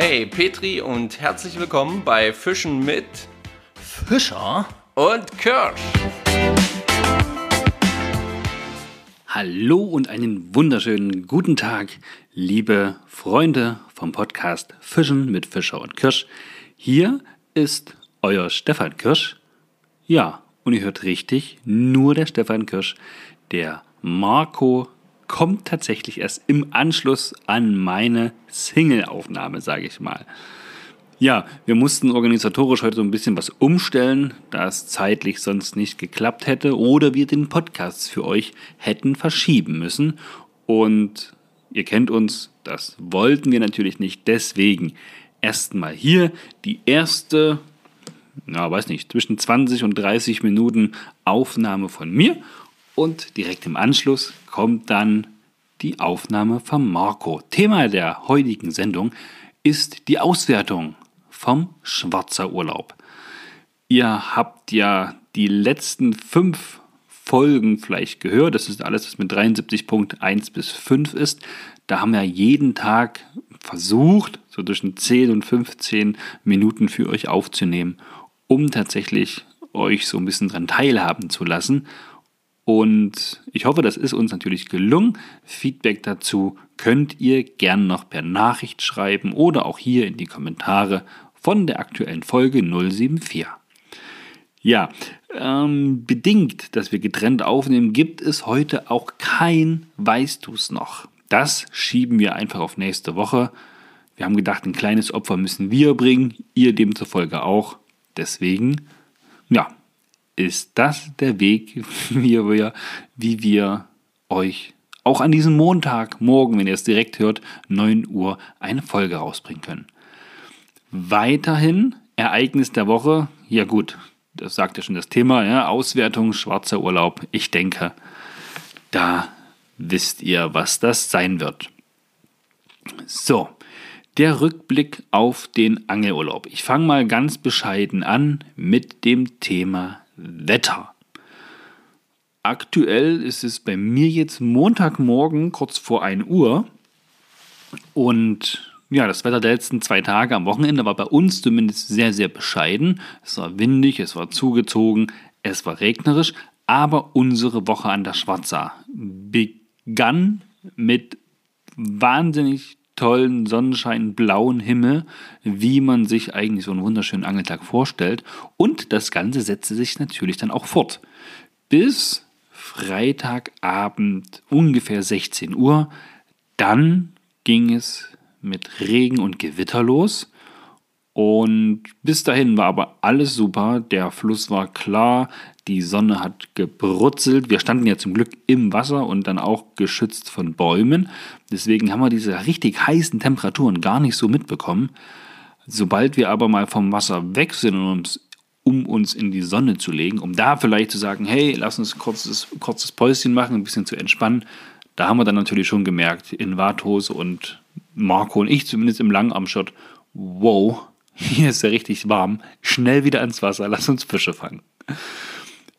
Hey Petri und herzlich willkommen bei Fischen mit Fischer und Kirsch. Hallo und einen wunderschönen guten Tag, liebe Freunde vom Podcast Fischen mit Fischer und Kirsch. Hier ist euer Stefan Kirsch. Ja, und ihr hört richtig, nur der Stefan Kirsch. Der Marco kommt tatsächlich erst im Anschluss an meine Single-Aufnahme, sage ich mal. Ja, wir mussten organisatorisch heute so ein bisschen was umstellen, da es zeitlich sonst nicht geklappt hätte oder wir den Podcast für euch hätten verschieben müssen. Und ihr kennt uns, das wollten wir natürlich nicht. Deswegen erstmal hier die erste, na weiß nicht, zwischen 20 und 30 Minuten Aufnahme von mir. Und direkt im Anschluss kommt dann die Aufnahme von Marco. Thema der heutigen Sendung ist die Auswertung vom Schwarzer Urlaub. Ihr habt ja die letzten fünf Folgen vielleicht gehört. Das ist alles, was mit 73.1 bis 5 ist. Da haben wir jeden Tag versucht, so zwischen 10 und 15 Minuten für euch aufzunehmen, um tatsächlich euch so ein bisschen daran teilhaben zu lassen. Und ich hoffe, das ist uns natürlich gelungen. Feedback dazu könnt ihr gern noch per Nachricht schreiben oder auch hier in die Kommentare von der aktuellen Folge 074. Ja, ähm, bedingt, dass wir getrennt aufnehmen, gibt es heute auch kein Weißt du's noch. Das schieben wir einfach auf nächste Woche. Wir haben gedacht, ein kleines Opfer müssen wir bringen, ihr demzufolge auch. Deswegen, ja, ist das der Weg, wie wir, wie wir euch auch an diesem Montag, morgen, wenn ihr es direkt hört, 9 Uhr eine Folge rausbringen können. Weiterhin Ereignis der Woche. Ja gut, das sagt ja schon das Thema. Ja, Auswertung, schwarzer Urlaub. Ich denke, da wisst ihr, was das sein wird. So, der Rückblick auf den Angelurlaub. Ich fange mal ganz bescheiden an mit dem Thema Wetter. Aktuell ist es bei mir jetzt Montagmorgen kurz vor 1 Uhr und ja, das Wetter der letzten zwei Tage am Wochenende war bei uns zumindest sehr, sehr bescheiden. Es war windig, es war zugezogen, es war regnerisch, aber unsere Woche an der Schwarza begann mit wahnsinnig tollen Sonnenschein, blauen Himmel, wie man sich eigentlich so einen wunderschönen Angeltag vorstellt. Und das Ganze setzte sich natürlich dann auch fort. Bis Freitagabend ungefähr 16 Uhr. Dann ging es mit Regen und Gewitter los. Und bis dahin war aber alles super. Der Fluss war klar, die Sonne hat gebrutzelt. Wir standen ja zum Glück im Wasser und dann auch geschützt von Bäumen. Deswegen haben wir diese richtig heißen Temperaturen gar nicht so mitbekommen. Sobald wir aber mal vom Wasser weg sind, um uns, um uns in die Sonne zu legen, um da vielleicht zu sagen, hey, lass uns kurzes, kurzes Päuschen machen, ein bisschen zu entspannen, da haben wir dann natürlich schon gemerkt, in Warthose und Marco und ich zumindest im Langarmshot, wow, hier ist ja richtig warm, schnell wieder ans Wasser, lass uns Fische fangen.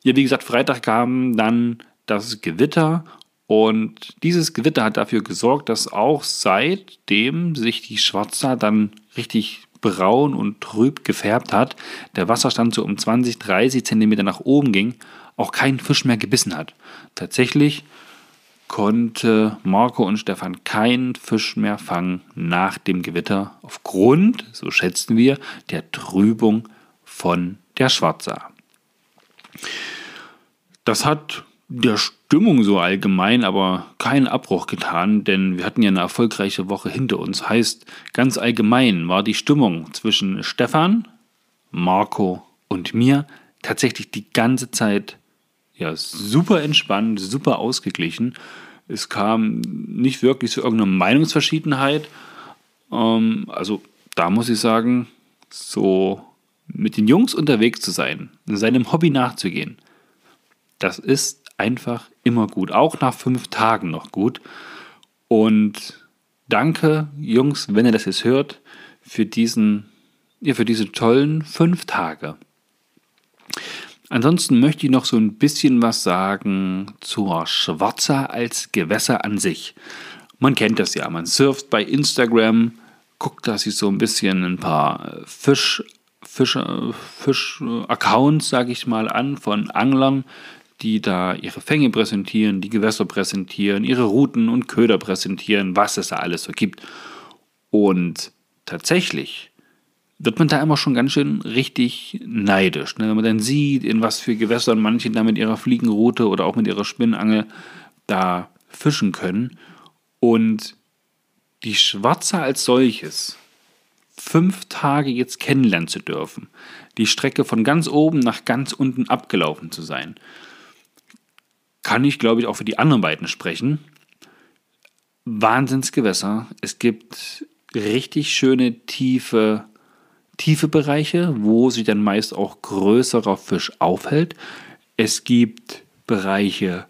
Ja, wie gesagt, Freitag kam dann das Gewitter und dieses Gewitter hat dafür gesorgt, dass auch seitdem sich die Schwarza dann richtig braun und trüb gefärbt hat, der Wasserstand so um 20, 30 Zentimeter nach oben ging, auch kein Fisch mehr gebissen hat. Tatsächlich konnte Marco und Stefan keinen Fisch mehr fangen nach dem Gewitter aufgrund, so schätzen wir, der Trübung von der Schwarza. Das hat der Stimmung so allgemein aber keinen Abbruch getan, denn wir hatten ja eine erfolgreiche Woche hinter uns. Heißt, ganz allgemein war die Stimmung zwischen Stefan, Marco und mir tatsächlich die ganze Zeit ja, super entspannt, super ausgeglichen. Es kam nicht wirklich zu irgendeiner Meinungsverschiedenheit. Ähm, also da muss ich sagen, so mit den Jungs unterwegs zu sein, seinem Hobby nachzugehen, das ist einfach immer gut. Auch nach fünf Tagen noch gut. Und danke, Jungs, wenn ihr das jetzt hört, für diesen, ja, für diese tollen fünf Tage. Ansonsten möchte ich noch so ein bisschen was sagen zur Schwarzer als Gewässer an sich. Man kennt das ja, man surft bei Instagram guckt da sich so ein bisschen ein paar Fisch, Fisch, Fisch-Accounts, sage ich mal, an von Anglern, die da ihre Fänge präsentieren, die Gewässer präsentieren, ihre Routen und Köder präsentieren, was es da alles so gibt. Und tatsächlich wird man da immer schon ganz schön richtig neidisch. Ne? Wenn man dann sieht, in was für Gewässern manche da mit ihrer Fliegenroute oder auch mit ihrer Spinnangel da fischen können. Und die Schwarze als solches fünf Tage jetzt kennenlernen zu dürfen, die Strecke von ganz oben nach ganz unten abgelaufen zu sein, kann ich, glaube ich, auch für die anderen beiden sprechen. Wahnsinnsgewässer. Es gibt richtig schöne tiefe, tiefe Bereiche, wo sich dann meist auch größerer Fisch aufhält. Es gibt Bereiche,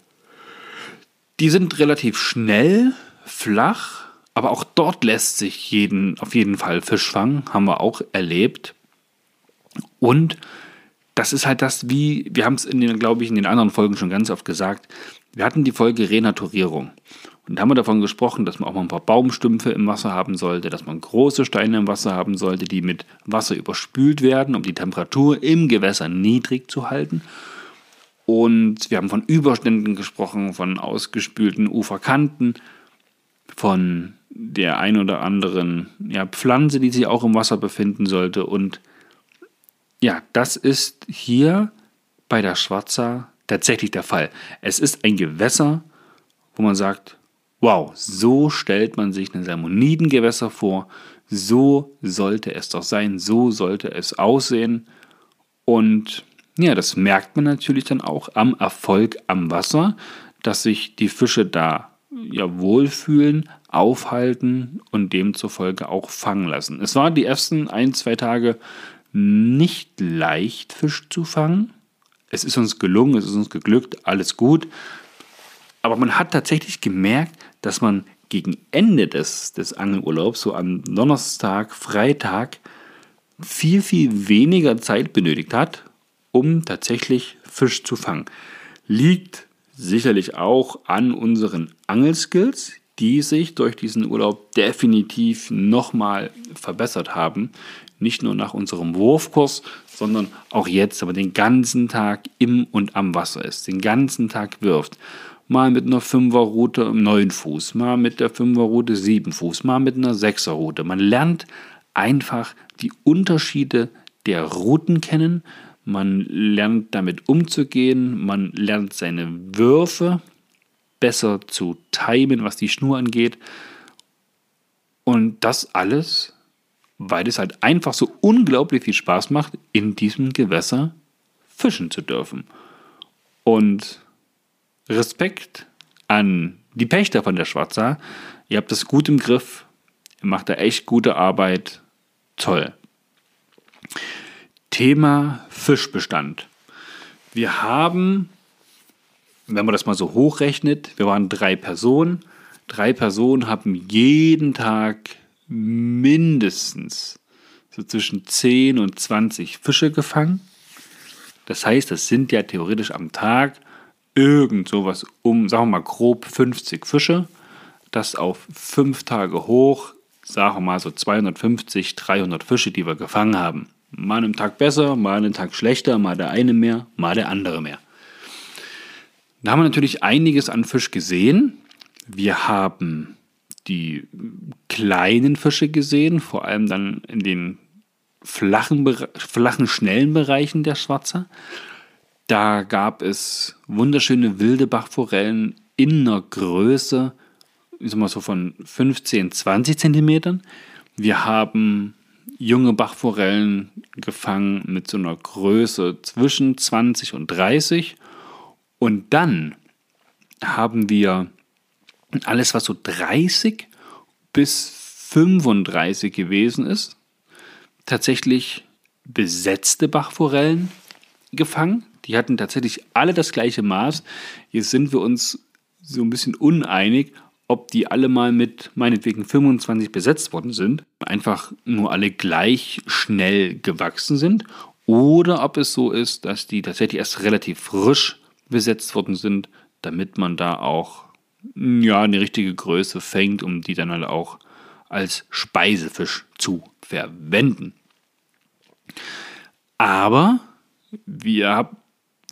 die sind relativ schnell, flach, aber auch dort lässt sich jeden, auf jeden Fall Fisch fangen, haben wir auch erlebt. Und das ist halt das, wie, wir haben es in den, glaube ich, in den anderen Folgen schon ganz oft gesagt, wir hatten die Folge Renaturierung. Und da haben wir davon gesprochen, dass man auch mal ein paar Baumstümpfe im Wasser haben sollte, dass man große Steine im Wasser haben sollte, die mit Wasser überspült werden, um die Temperatur im Gewässer niedrig zu halten. Und wir haben von Überständen gesprochen, von ausgespülten Uferkanten, von der ein oder anderen ja, Pflanze, die sich auch im Wasser befinden sollte. Und ja, das ist hier bei der Schwarzer tatsächlich der Fall. Es ist ein Gewässer, wo man sagt, wow, so stellt man sich ein Salmonidengewässer vor, so sollte es doch sein, so sollte es aussehen. Und ja, das merkt man natürlich dann auch am Erfolg am Wasser, dass sich die Fische da ja wohlfühlen, aufhalten und demzufolge auch fangen lassen. Es war die ersten ein, zwei Tage nicht leicht, Fisch zu fangen. Es ist uns gelungen, es ist uns geglückt, alles gut. Aber man hat tatsächlich gemerkt, dass man gegen Ende des, des Angelurlaubs, so am Donnerstag, Freitag, viel, viel weniger Zeit benötigt hat, um tatsächlich Fisch zu fangen. Liegt sicherlich auch an unseren Angelskills, die sich durch diesen Urlaub definitiv nochmal verbessert haben. Nicht nur nach unserem Wurfkurs, sondern auch jetzt, aber den ganzen Tag im und am Wasser ist, den ganzen Tag wirft. Mal mit einer Fünferroute im 9 Fuß, mal mit der Fünferroute 7 Fuß, mal mit einer Sechserroute. Man lernt einfach die Unterschiede der Routen kennen, man lernt damit umzugehen, man lernt seine Würfe besser zu timen, was die Schnur angeht. Und das alles, weil es halt einfach so unglaublich viel Spaß macht, in diesem Gewässer fischen zu dürfen. Und Respekt an die Pächter von der Schwarza. Ihr habt das gut im Griff. Ihr macht da echt gute Arbeit. Toll. Thema Fischbestand. Wir haben wenn man das mal so hochrechnet, wir waren drei Personen. Drei Personen haben jeden Tag mindestens so zwischen 10 und 20 Fische gefangen. Das heißt, das sind ja theoretisch am Tag irgend sowas um, sagen wir mal grob 50 Fische. Das auf fünf Tage hoch, sagen wir mal so 250, 300 Fische, die wir gefangen haben. Mal einen Tag besser, mal einen Tag schlechter, mal der eine mehr, mal der andere mehr. Da haben wir natürlich einiges an Fisch gesehen. Wir haben die kleinen Fische gesehen, vor allem dann in den flachen, flachen schnellen Bereichen der Schwarzer. Da gab es wunderschöne wilde Bachforellen in einer Größe, ich sag mal so von 15, 20 Zentimetern. Wir haben junge Bachforellen gefangen mit so einer Größe zwischen 20 und 30 und dann haben wir alles, was so 30 bis 35 gewesen ist, tatsächlich besetzte Bachforellen gefangen. Die hatten tatsächlich alle das gleiche Maß. Jetzt sind wir uns so ein bisschen uneinig, ob die alle mal mit meinetwegen 25 besetzt worden sind, einfach nur alle gleich schnell gewachsen sind, oder ob es so ist, dass die tatsächlich erst relativ frisch besetzt worden sind, damit man da auch ja, eine richtige Größe fängt, um die dann halt auch als Speisefisch zu verwenden. Aber wir, hab,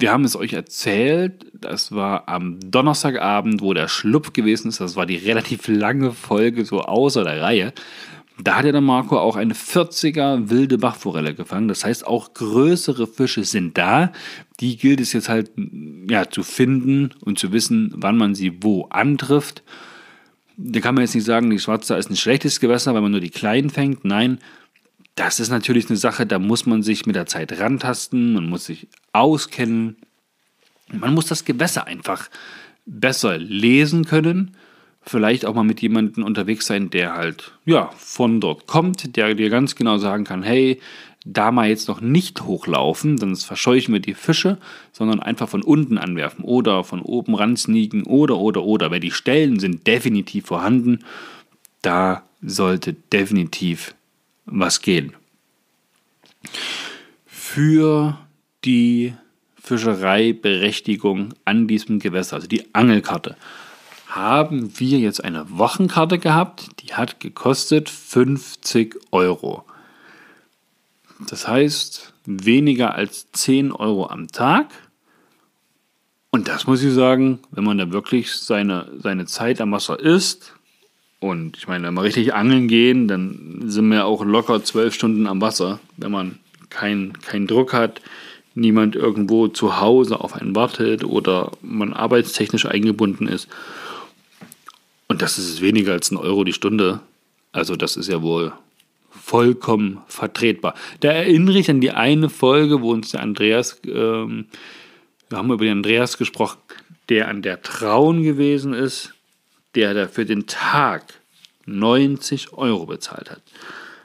wir haben es euch erzählt, das war am Donnerstagabend, wo der Schlupf gewesen ist. Das war die relativ lange Folge, so außer der Reihe. Da hat ja der Marco auch eine 40er wilde Bachforelle gefangen. Das heißt, auch größere Fische sind da. Die gilt es jetzt halt ja, zu finden und zu wissen, wann man sie wo antrifft. Da kann man jetzt nicht sagen, die Schwarze ist ein schlechtes Gewässer, weil man nur die kleinen fängt. Nein, das ist natürlich eine Sache, da muss man sich mit der Zeit rantasten, man muss sich auskennen. Man muss das Gewässer einfach besser lesen können vielleicht auch mal mit jemandem unterwegs sein, der halt, ja, von dort kommt, der dir ganz genau sagen kann, hey, da mal jetzt noch nicht hochlaufen, sonst verscheuchen wir die Fische, sondern einfach von unten anwerfen oder von oben ransneaken oder, oder, oder. Weil die Stellen sind definitiv vorhanden, da sollte definitiv was gehen. Für die Fischereiberechtigung an diesem Gewässer, also die Angelkarte, haben wir jetzt eine Wochenkarte gehabt, die hat gekostet 50 Euro. Das heißt, weniger als 10 Euro am Tag. Und das muss ich sagen, wenn man da wirklich seine, seine Zeit am Wasser ist, und ich meine, wenn wir richtig angeln gehen, dann sind wir auch locker 12 Stunden am Wasser, wenn man keinen kein Druck hat, niemand irgendwo zu Hause auf einen wartet oder man arbeitstechnisch eingebunden ist. Und das ist weniger als ein Euro die Stunde. Also das ist ja wohl vollkommen vertretbar. Da erinnere ich an die eine Folge, wo uns der Andreas, ähm, wir haben über den Andreas gesprochen, der an der Traun gewesen ist, der da für den Tag 90 Euro bezahlt hat.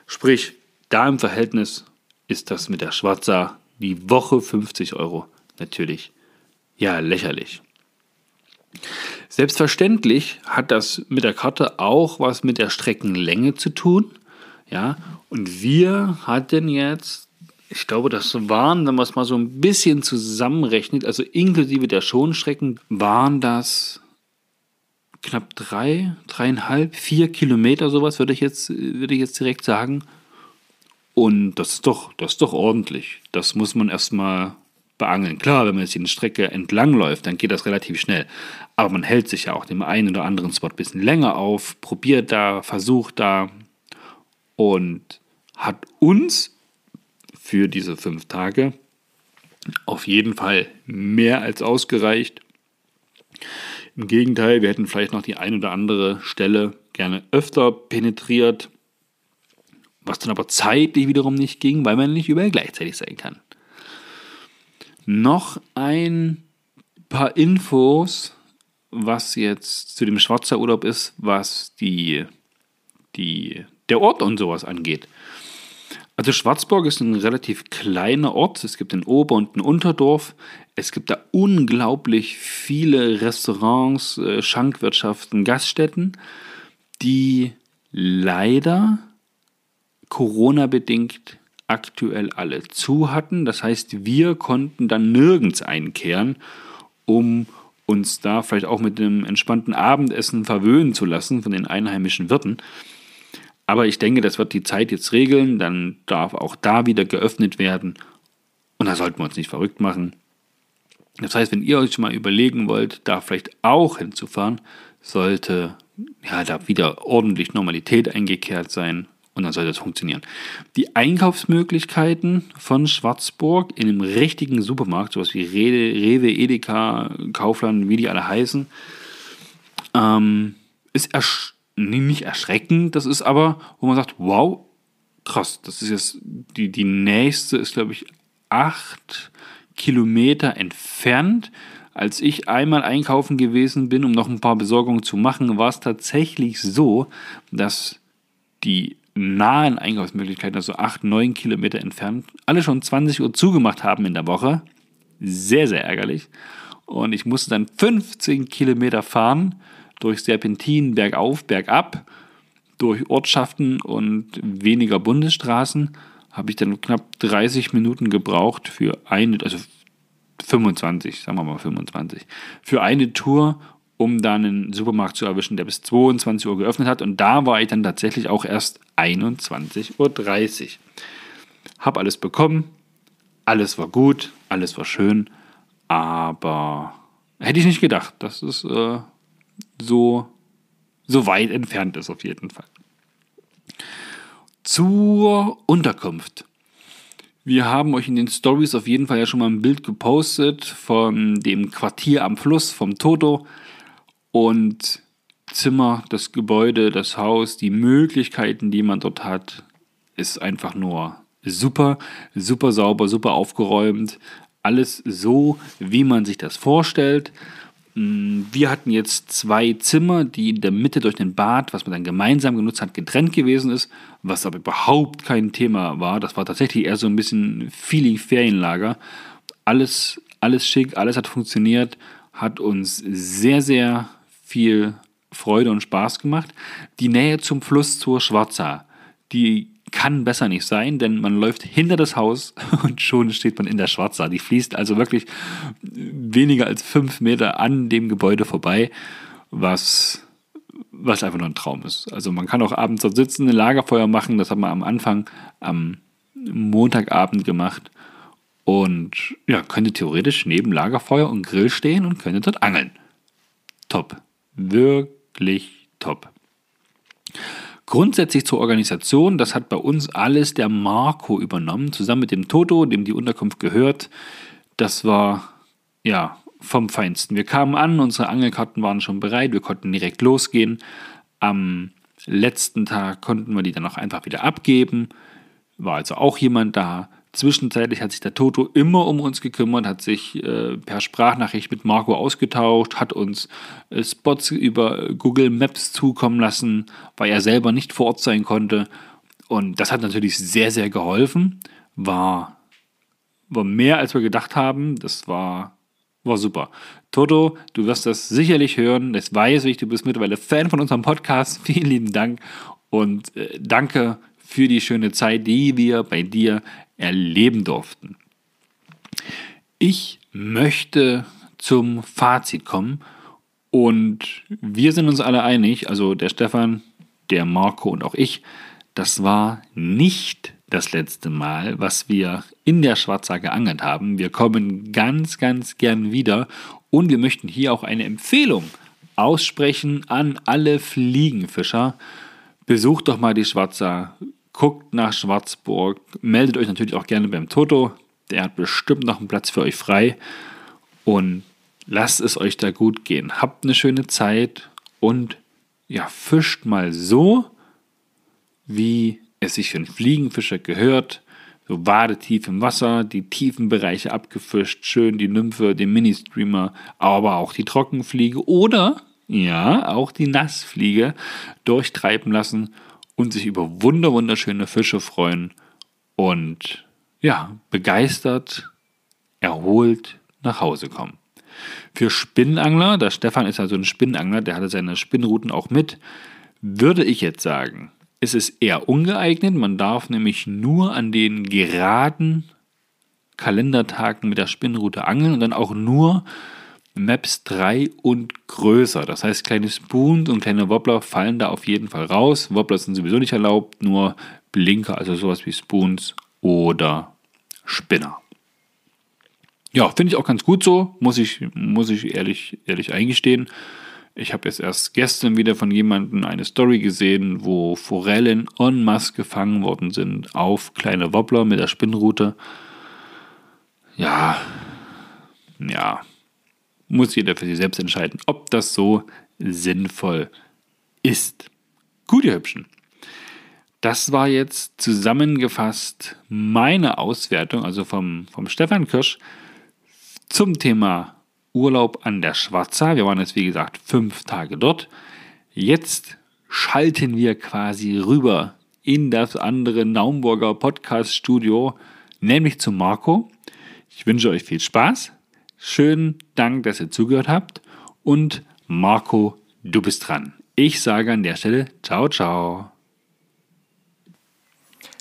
Sprich, da im Verhältnis ist das mit der Schwarzer die Woche 50 Euro natürlich ja lächerlich. Selbstverständlich hat das mit der Karte auch was mit der Streckenlänge zu tun. Ja, und wir hatten jetzt, ich glaube, das waren, wenn man es mal so ein bisschen zusammenrechnet, also inklusive der Schonstrecken, waren das knapp drei, dreieinhalb, vier Kilometer, sowas würde ich jetzt, würde ich jetzt direkt sagen. Und das ist doch, das ist doch ordentlich. Das muss man erstmal beangeln. Klar, wenn man jetzt die Strecke entlang läuft, dann geht das relativ schnell. Aber man hält sich ja auch dem einen oder anderen Spot ein bisschen länger auf, probiert da, versucht da und hat uns für diese fünf Tage auf jeden Fall mehr als ausgereicht. Im Gegenteil, wir hätten vielleicht noch die ein oder andere Stelle gerne öfter penetriert, was dann aber zeitlich wiederum nicht ging, weil man nicht überall gleichzeitig sein kann. Noch ein paar Infos, was jetzt zu dem Schwarzer Urlaub ist, was die, die, der Ort und sowas angeht. Also Schwarzburg ist ein relativ kleiner Ort. Es gibt ein Ober- und ein Unterdorf. Es gibt da unglaublich viele Restaurants, äh, Schankwirtschaften, Gaststätten, die leider Corona-bedingt aktuell alle zu hatten. Das heißt, wir konnten dann nirgends einkehren, um uns da vielleicht auch mit einem entspannten Abendessen verwöhnen zu lassen von den einheimischen Wirten. Aber ich denke, das wird die Zeit jetzt regeln. Dann darf auch da wieder geöffnet werden. Und da sollten wir uns nicht verrückt machen. Das heißt, wenn ihr euch mal überlegen wollt, da vielleicht auch hinzufahren, sollte ja da wieder ordentlich Normalität eingekehrt sein und dann soll das funktionieren. Die Einkaufsmöglichkeiten von Schwarzburg in einem richtigen Supermarkt, sowas wie Rewe, Edeka, Kaufland, wie die alle heißen, ähm, ist ersch nicht erschreckend, das ist aber, wo man sagt, wow, krass, das ist jetzt, die, die nächste ist, glaube ich, acht Kilometer entfernt. Als ich einmal einkaufen gewesen bin, um noch ein paar Besorgungen zu machen, war es tatsächlich so, dass die nahen Einkaufsmöglichkeiten, also 8, 9 Kilometer entfernt, alle schon 20 Uhr zugemacht haben in der Woche. Sehr, sehr ärgerlich. Und ich musste dann 15 Kilometer fahren durch Serpentin, bergauf, bergab, durch Ortschaften und weniger Bundesstraßen. Habe ich dann knapp 30 Minuten gebraucht für eine, also 25, sagen wir mal 25, für eine Tour um dann einen Supermarkt zu erwischen, der bis 22 Uhr geöffnet hat. Und da war ich dann tatsächlich auch erst 21.30 Uhr. Hab alles bekommen, alles war gut, alles war schön, aber hätte ich nicht gedacht, dass es äh, so, so weit entfernt ist, auf jeden Fall. Zur Unterkunft. Wir haben euch in den Stories auf jeden Fall ja schon mal ein Bild gepostet von dem Quartier am Fluss, vom Toto. Und Zimmer, das Gebäude, das Haus, die Möglichkeiten, die man dort hat, ist einfach nur super, super sauber, super aufgeräumt. Alles so, wie man sich das vorstellt. Mm, wir hatten jetzt zwei Zimmer, die in der Mitte durch den Bad, was man dann gemeinsam genutzt hat, getrennt gewesen ist, was aber überhaupt kein Thema war. Das war tatsächlich eher so ein bisschen Feeling-Ferienlager. Alles, alles schick, alles hat funktioniert, hat uns sehr, sehr viel Freude und Spaß gemacht. Die Nähe zum Fluss zur Schwarza, die kann besser nicht sein, denn man läuft hinter das Haus und schon steht man in der Schwarza. Die fließt also wirklich weniger als fünf Meter an dem Gebäude vorbei, was, was einfach nur ein Traum ist. Also man kann auch abends dort sitzen, ein Lagerfeuer machen. Das haben wir am Anfang am Montagabend gemacht. Und ja, könnte theoretisch neben Lagerfeuer und Grill stehen und könnte dort angeln. Top. Wirklich top. Grundsätzlich zur Organisation, das hat bei uns alles der Marco übernommen, zusammen mit dem Toto, dem die Unterkunft gehört. Das war ja vom Feinsten. Wir kamen an, unsere Angelkarten waren schon bereit, wir konnten direkt losgehen. Am letzten Tag konnten wir die dann auch einfach wieder abgeben. War also auch jemand da. Zwischenzeitlich hat sich der Toto immer um uns gekümmert, hat sich äh, per Sprachnachricht mit Marco ausgetauscht, hat uns äh, Spots über Google Maps zukommen lassen, weil er selber nicht vor Ort sein konnte. Und das hat natürlich sehr, sehr geholfen. War, war mehr, als wir gedacht haben. Das war, war super. Toto, du wirst das sicherlich hören. Das weiß ich, du bist mittlerweile Fan von unserem Podcast. Vielen lieben Dank und äh, danke für die schöne Zeit, die wir bei dir erleben durften. Ich möchte zum Fazit kommen und wir sind uns alle einig, also der Stefan, der Marco und auch ich, das war nicht das letzte Mal, was wir in der Schwarza geangelt haben. Wir kommen ganz, ganz gern wieder und wir möchten hier auch eine Empfehlung aussprechen an alle Fliegenfischer. Besucht doch mal die Schwarza, guckt nach Schwarzburg, meldet euch natürlich auch gerne beim Toto, der hat bestimmt noch einen Platz für euch frei und lasst es euch da gut gehen. Habt eine schöne Zeit und ja, fischt mal so, wie es sich für einen Fliegenfischer gehört. So wadetief im Wasser, die tiefen Bereiche abgefischt, schön die Nymphe, den Mini-Streamer, aber auch die Trockenfliege oder, ja, auch die Nassfliege durchtreiben lassen und sich über wunder wunderschöne Fische freuen und ja, begeistert, erholt nach Hause kommen. Für Spinnangler, der Stefan ist also ein Spinnangler, der hatte seine Spinnrouten auch mit, würde ich jetzt sagen, ist es eher ungeeignet. Man darf nämlich nur an den geraden Kalendertagen mit der Spinnrute angeln und dann auch nur Maps 3 und größer. Das heißt, kleine Spoons und kleine Wobbler fallen da auf jeden Fall raus. Wobbler sind sowieso nicht erlaubt, nur Blinker, also sowas wie Spoons oder Spinner. Ja, finde ich auch ganz gut so, muss ich, muss ich ehrlich, ehrlich eingestehen. Ich habe jetzt erst gestern wieder von jemandem eine Story gesehen, wo Forellen en masse gefangen worden sind auf kleine Wobbler mit der Spinnrute. Ja, ja, muss jeder für sich selbst entscheiden, ob das so sinnvoll ist. Gut, ihr Hübschen. Das war jetzt zusammengefasst meine Auswertung, also vom, vom Stefan Kirsch, zum Thema Urlaub an der Schwarza. Wir waren jetzt, wie gesagt, fünf Tage dort. Jetzt schalten wir quasi rüber in das andere Naumburger Podcast-Studio, nämlich zu Marco. Ich wünsche euch viel Spaß. Schönen Dank, dass ihr zugehört habt. Und Marco, du bist dran. Ich sage an der Stelle ciao, ciao.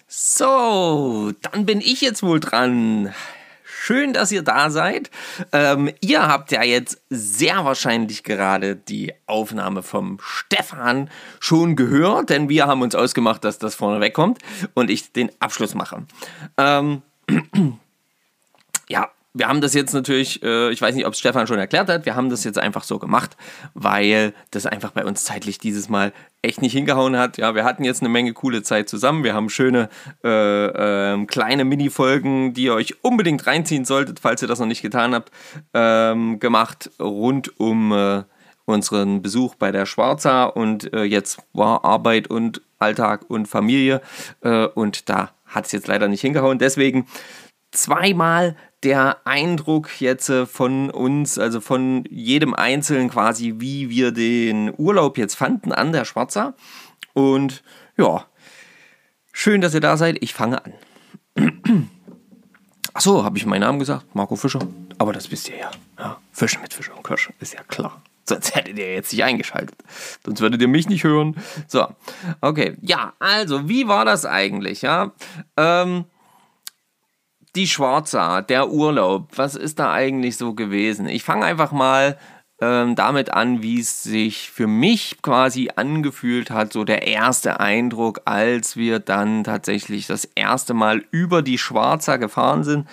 So, dann bin ich jetzt wohl dran. schön, dass ihr da seid. Ähm, ihr habt ja jetzt sehr wahrscheinlich gerade die Aufnahme vom Stefan schon gehört, denn wir haben uns ausgemacht, dass das vorne wegkommt und ich den Abschluss mache. Ähm, ja, wir haben das jetzt natürlich, äh, ich weiß nicht, ob es Stefan schon erklärt hat, wir haben das jetzt einfach so gemacht, weil das einfach bei uns zeitlich dieses Mal echt nicht hingehauen hat. Ja, wir hatten jetzt eine Menge coole Zeit zusammen. Wir haben schöne äh, äh, kleine Mini-Folgen, die ihr euch unbedingt reinziehen solltet, falls ihr das noch nicht getan habt, ähm, gemacht rund um äh, unseren Besuch bei der Schwarza und äh, jetzt war Arbeit und Alltag und Familie äh, und da hat es jetzt leider nicht hingehauen. Deswegen zweimal der Eindruck jetzt äh, von uns, also von jedem Einzelnen quasi, wie wir den Urlaub jetzt fanden an der Schwarza. Und ja, schön, dass ihr da seid. Ich fange an. Achso, habe ich meinen Namen gesagt? Marco Fischer. Aber das wisst ihr ja. ja. Fischen mit Fischer und Kirsch, ist ja klar. Sonst hättet ihr jetzt nicht eingeschaltet. Sonst würdet ihr mich nicht hören. So, okay. Ja, also, wie war das eigentlich? Ja, ähm, die Schwarza, der Urlaub, was ist da eigentlich so gewesen? Ich fange einfach mal ähm, damit an, wie es sich für mich quasi angefühlt hat, so der erste Eindruck, als wir dann tatsächlich das erste Mal über die Schwarza gefahren sind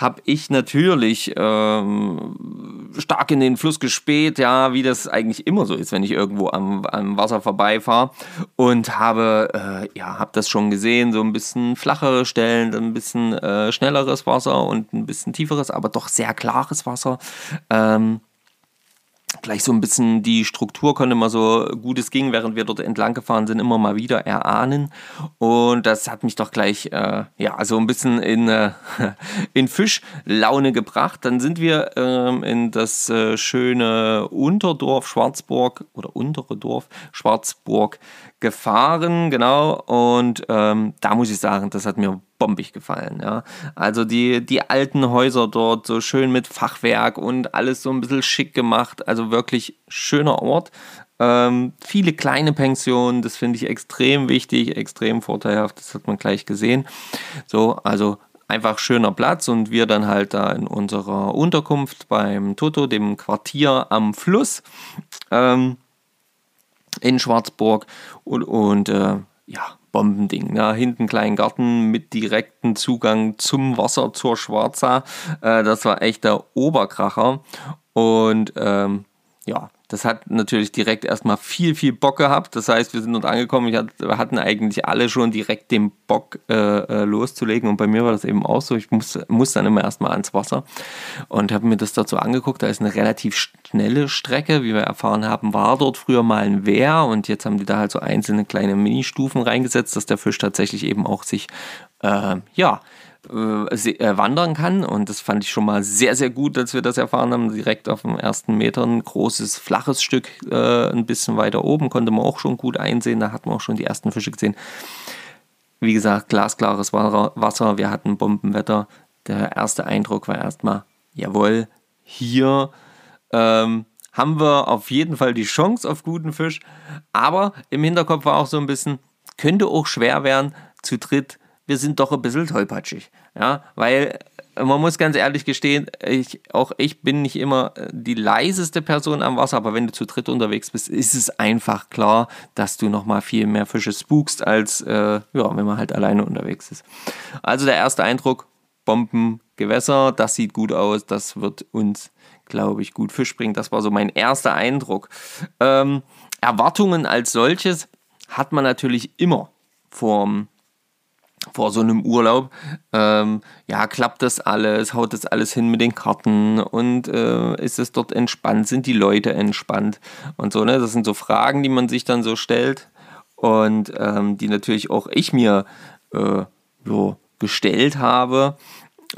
habe ich natürlich ähm, stark in den Fluss gespäht, ja, wie das eigentlich immer so ist, wenn ich irgendwo am, am Wasser vorbeifahre und habe, äh, ja, habe das schon gesehen, so ein bisschen flachere Stellen, ein bisschen äh, schnelleres Wasser und ein bisschen tieferes, aber doch sehr klares Wasser. Ähm, gleich so ein bisschen die Struktur konnte man so gut es ging, während wir dort entlang gefahren sind, immer mal wieder erahnen. Und das hat mich doch gleich, äh, ja, also ein bisschen in, äh, in Fischlaune gebracht. Dann sind wir ähm, in das äh, schöne Unterdorf Schwarzburg oder untere Dorf Schwarzburg gefahren, genau. Und ähm, da muss ich sagen, das hat mir bombig gefallen. Ja. Also die, die alten Häuser dort so schön mit Fachwerk und alles so ein bisschen schick gemacht. Also wirklich schöner Ort. Ähm, viele kleine Pensionen, das finde ich extrem wichtig, extrem vorteilhaft. Das hat man gleich gesehen. So, also einfach schöner Platz und wir dann halt da in unserer Unterkunft beim Toto, dem Quartier am Fluss. Ähm, in Schwarzburg und, und äh, ja, Bombending. Ja, hinten kleinen Garten mit direktem Zugang zum Wasser zur Schwarza. Äh, das war echt der Oberkracher. Und ähm, ja, das hat natürlich direkt erstmal viel, viel Bock gehabt. Das heißt, wir sind dort angekommen. wir hatten eigentlich alle schon direkt den Bock äh, äh, loszulegen. Und bei mir war das eben auch so. Ich muss, muss dann immer erstmal ans Wasser und habe mir das dazu angeguckt. Da ist eine relativ schnelle Strecke. Wie wir erfahren haben, war dort früher mal ein Wehr. Und jetzt haben die da halt so einzelne kleine Ministufen reingesetzt, dass der Fisch tatsächlich eben auch sich, äh, ja, wandern kann. Und das fand ich schon mal sehr, sehr gut, als wir das erfahren haben. Direkt auf dem ersten Meter ein großes, flaches Stück, äh, ein bisschen weiter oben, konnte man auch schon gut einsehen. Da hat man auch schon die ersten Fische gesehen. Wie gesagt, glasklares Wasser, wir hatten Bombenwetter. Der erste Eindruck war erstmal, jawohl, hier ähm, haben wir auf jeden Fall die Chance auf guten Fisch. Aber im Hinterkopf war auch so ein bisschen, könnte auch schwer werden, zu dritt wir sind doch ein bisschen tollpatschig. Ja, weil äh, man muss ganz ehrlich gestehen, ich, auch ich bin nicht immer äh, die leiseste Person am Wasser, aber wenn du zu dritt unterwegs bist, ist es einfach klar, dass du nochmal viel mehr Fische spukst, als äh, ja, wenn man halt alleine unterwegs ist. Also der erste Eindruck, Bombengewässer, das sieht gut aus, das wird uns, glaube ich, gut Fisch bringen. Das war so mein erster Eindruck. Ähm, Erwartungen als solches hat man natürlich immer vorm vor so einem Urlaub, ähm, ja, klappt das alles, haut das alles hin mit den Karten und äh, ist es dort entspannt, sind die Leute entspannt und so, ne? Das sind so Fragen, die man sich dann so stellt und ähm, die natürlich auch ich mir äh, so gestellt habe.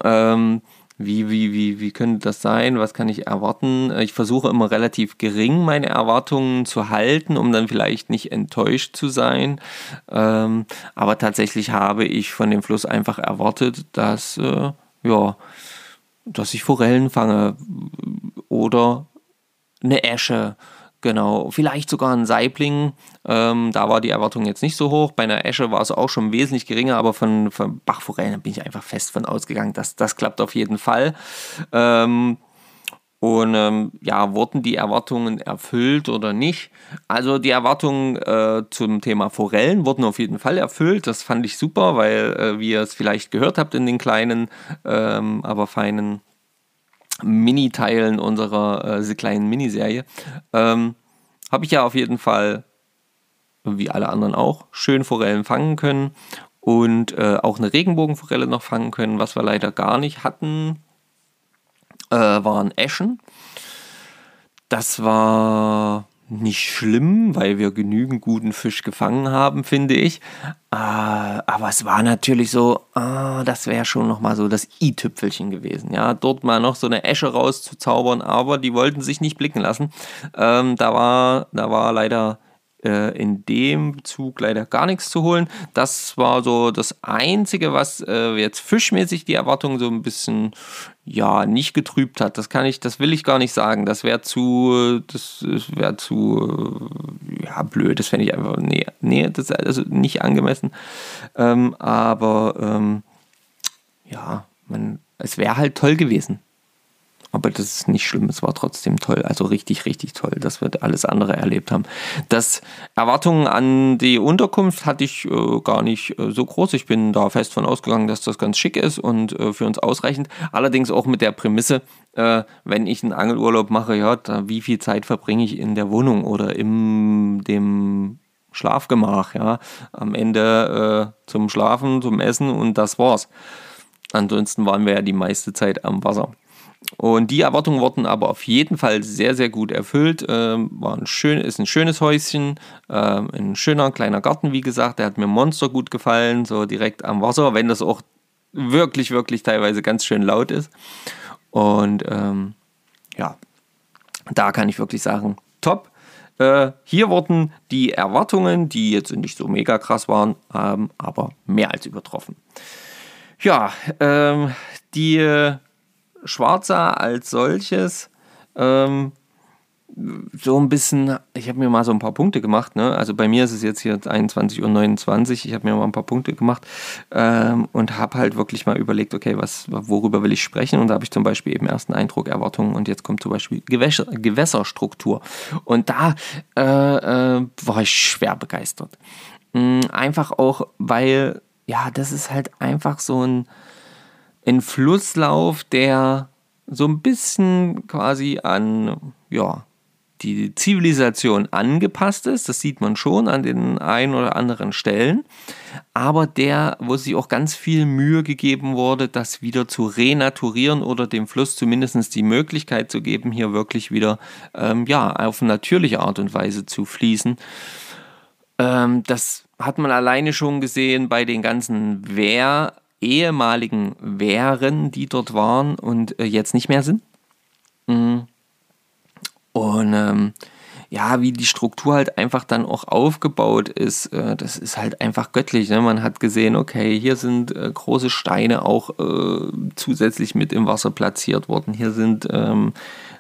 Ähm, wie, wie, wie, wie könnte das sein? Was kann ich erwarten? Ich versuche immer relativ gering meine Erwartungen zu halten, um dann vielleicht nicht enttäuscht zu sein. Ähm, aber tatsächlich habe ich von dem Fluss einfach erwartet, dass, äh, ja, dass ich Forellen fange oder eine Esche Genau, vielleicht sogar ein Saibling. Ähm, da war die Erwartung jetzt nicht so hoch. Bei einer Esche war es auch schon wesentlich geringer, aber von, von Bachforellen bin ich einfach fest von ausgegangen, dass das klappt auf jeden Fall. Ähm, und ähm, ja, wurden die Erwartungen erfüllt oder nicht? Also die Erwartungen äh, zum Thema Forellen wurden auf jeden Fall erfüllt. Das fand ich super, weil, äh, wie ihr es vielleicht gehört habt in den kleinen, ähm, aber feinen Mini-Teilen unserer äh, kleinen Miniserie, ähm, habe ich ja auf jeden Fall, wie alle anderen auch, schön Forellen fangen können und äh, auch eine Regenbogenforelle noch fangen können, was wir leider gar nicht hatten äh, waren Eschen. Das war nicht schlimm, weil wir genügend guten Fisch gefangen haben, finde ich. Äh, aber es war natürlich so, äh, das wäre schon nochmal so das i-Tüpfelchen gewesen. Ja, dort mal noch so eine Esche rauszuzaubern, aber die wollten sich nicht blicken lassen. Ähm, da, war, da war leider äh, in dem Zug leider gar nichts zu holen. Das war so das Einzige, was äh, jetzt fischmäßig die Erwartungen so ein bisschen ja nicht getrübt hat. Das kann ich, das will ich gar nicht sagen. Das wäre zu, das wäre zu ja blöd. Das fände ich einfach nee, nee, das ist also nicht angemessen. Ähm, aber ähm, ja, man, es wäre halt toll gewesen. Aber das ist nicht schlimm, es war trotzdem toll. Also richtig, richtig toll, dass wir alles andere erlebt haben. Das Erwartungen an die Unterkunft hatte ich äh, gar nicht äh, so groß. Ich bin da fest von ausgegangen, dass das ganz schick ist und äh, für uns ausreichend. Allerdings auch mit der Prämisse, äh, wenn ich einen Angelurlaub mache, ja, da, wie viel Zeit verbringe ich in der Wohnung oder in dem Schlafgemach, ja. Am Ende äh, zum Schlafen, zum Essen und das war's. Ansonsten waren wir ja die meiste Zeit am Wasser. Und die Erwartungen wurden aber auf jeden Fall sehr, sehr gut erfüllt. Ähm, war ein schön, ist ein schönes Häuschen, ähm, ein schöner kleiner Garten, wie gesagt. Der hat mir Monster gut gefallen, so direkt am Wasser, wenn das auch wirklich, wirklich teilweise ganz schön laut ist. Und ähm, ja, da kann ich wirklich sagen, top. Äh, hier wurden die Erwartungen, die jetzt nicht so mega krass waren, ähm, aber mehr als übertroffen. Ja, ähm, die Schwarzer als solches ähm, so ein bisschen, ich habe mir mal so ein paar Punkte gemacht, ne? also bei mir ist es jetzt hier 21 und 29, ich habe mir mal ein paar Punkte gemacht ähm, und habe halt wirklich mal überlegt, okay, was, worüber will ich sprechen und da habe ich zum Beispiel eben ersten Eindruck, Erwartungen und jetzt kommt zum Beispiel Gewässer, Gewässerstruktur und da äh, äh, war ich schwer begeistert. Mhm, einfach auch, weil, ja, das ist halt einfach so ein ein Flusslauf, der so ein bisschen quasi an, ja, die Zivilisation angepasst ist. Das sieht man schon an den ein oder anderen Stellen. Aber der, wo sich auch ganz viel Mühe gegeben wurde, das wieder zu renaturieren oder dem Fluss zumindest die Möglichkeit zu geben, hier wirklich wieder ähm, ja, auf natürliche Art und Weise zu fließen. Ähm, das hat man alleine schon gesehen bei den ganzen Wehr ehemaligen Wehren, die dort waren und äh, jetzt nicht mehr sind. Mhm. Und ähm, ja, wie die Struktur halt einfach dann auch aufgebaut ist, äh, das ist halt einfach göttlich. Ne? Man hat gesehen, okay, hier sind äh, große Steine auch äh, zusätzlich mit im Wasser platziert worden. Hier sind ähm,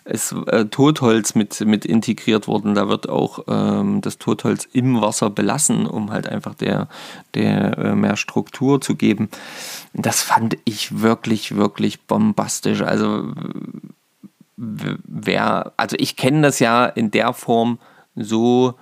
ist äh, Totholz mit, mit integriert worden. Da wird auch ähm, das Totholz im Wasser belassen, um halt einfach der, der äh, mehr Struktur zu geben. Das fand ich wirklich, wirklich bombastisch. Also wer, also ich kenne das ja in der Form so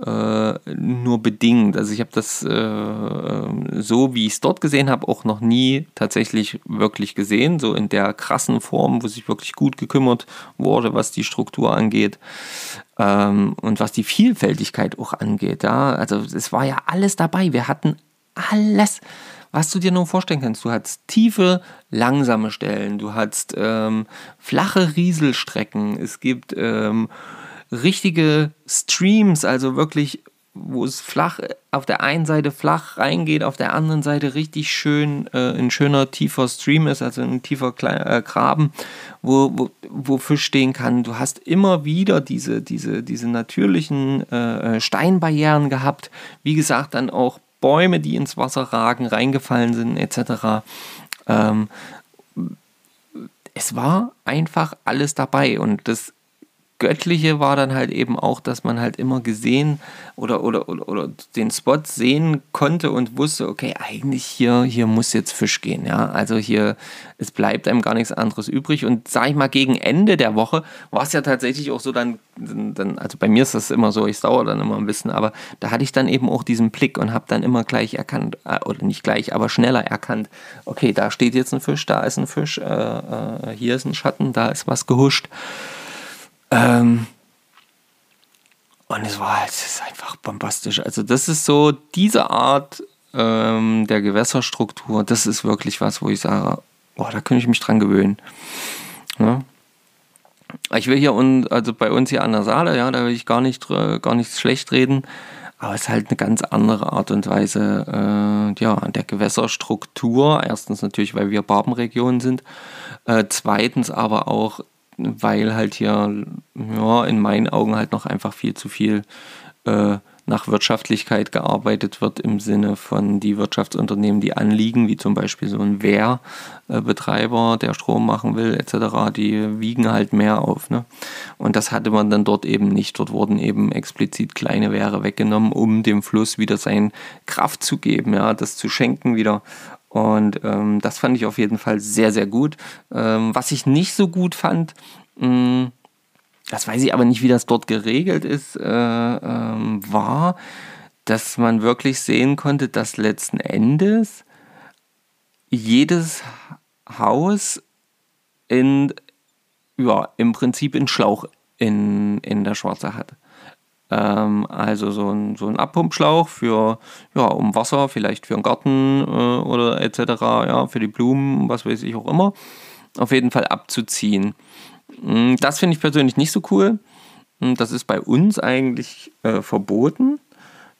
äh, nur bedingt. Also ich habe das äh, so, wie ich es dort gesehen habe, auch noch nie tatsächlich wirklich gesehen, so in der krassen Form, wo sich wirklich gut gekümmert wurde, was die Struktur angeht ähm, und was die Vielfältigkeit auch angeht. Ja? Also es war ja alles dabei. Wir hatten alles was du dir nur vorstellen kannst. Du hattest tiefe, langsame Stellen, du hattest ähm, flache Rieselstrecken, es gibt ähm, richtige Streams, also wirklich, wo es flach auf der einen Seite flach reingeht, auf der anderen Seite richtig schön äh, ein schöner tiefer Stream ist, also ein tiefer Kle äh, Graben, wo, wo, wo Fisch stehen kann. Du hast immer wieder diese, diese, diese natürlichen äh, äh Steinbarrieren gehabt. Wie gesagt, dann auch Bäume, die ins Wasser ragen, reingefallen sind, etc. Ähm, es war einfach alles dabei und das Göttliche war dann halt eben auch, dass man halt immer gesehen oder, oder, oder, oder den Spot sehen konnte und wusste, okay, eigentlich hier, hier muss jetzt Fisch gehen. Ja? Also hier, es bleibt einem gar nichts anderes übrig. Und sag ich mal, gegen Ende der Woche war es ja tatsächlich auch so dann, dann, also bei mir ist das immer so, ich dauere dann immer ein bisschen, aber da hatte ich dann eben auch diesen Blick und habe dann immer gleich erkannt, äh, oder nicht gleich, aber schneller erkannt, okay, da steht jetzt ein Fisch, da ist ein Fisch, äh, äh, hier ist ein Schatten, da ist was gehuscht. Ähm, und es war halt, es ist einfach bombastisch. Also das ist so diese Art ähm, der Gewässerstruktur, das ist wirklich was, wo ich sage, boah, da könnte ich mich dran gewöhnen. Ja? Ich will hier und also bei uns hier an der Saale, ja, da will ich gar nicht gar nichts schlecht reden, aber es ist halt eine ganz andere Art und Weise äh, ja, der Gewässerstruktur. Erstens natürlich, weil wir Barbenregion sind. Äh, zweitens aber auch weil halt hier ja, in meinen Augen halt noch einfach viel zu viel äh, nach Wirtschaftlichkeit gearbeitet wird im Sinne von die Wirtschaftsunternehmen, die anliegen, wie zum Beispiel so ein Wehrbetreiber, der Strom machen will, etc., die wiegen halt mehr auf. Ne? Und das hatte man dann dort eben nicht. Dort wurden eben explizit kleine Wehre weggenommen, um dem Fluss wieder seine Kraft zu geben, ja, das zu schenken wieder. Und ähm, das fand ich auf jeden Fall sehr, sehr gut. Ähm, was ich nicht so gut fand, mh, hm, das weiß ich aber nicht, wie das dort geregelt ist, äh, ähm, war, dass man wirklich sehen konnte, dass letzten Endes jedes Haus in, ja, im Prinzip einen Schlauch in, in der Schwarze hat. Ähm, also so ein, so ein Abpumpschlauch für, ja, um Wasser, vielleicht für einen Garten äh, oder etc., ja, für die Blumen, was weiß ich auch immer, auf jeden Fall abzuziehen. Mm, das finde ich persönlich nicht so cool. Mm, das ist bei uns eigentlich äh, verboten,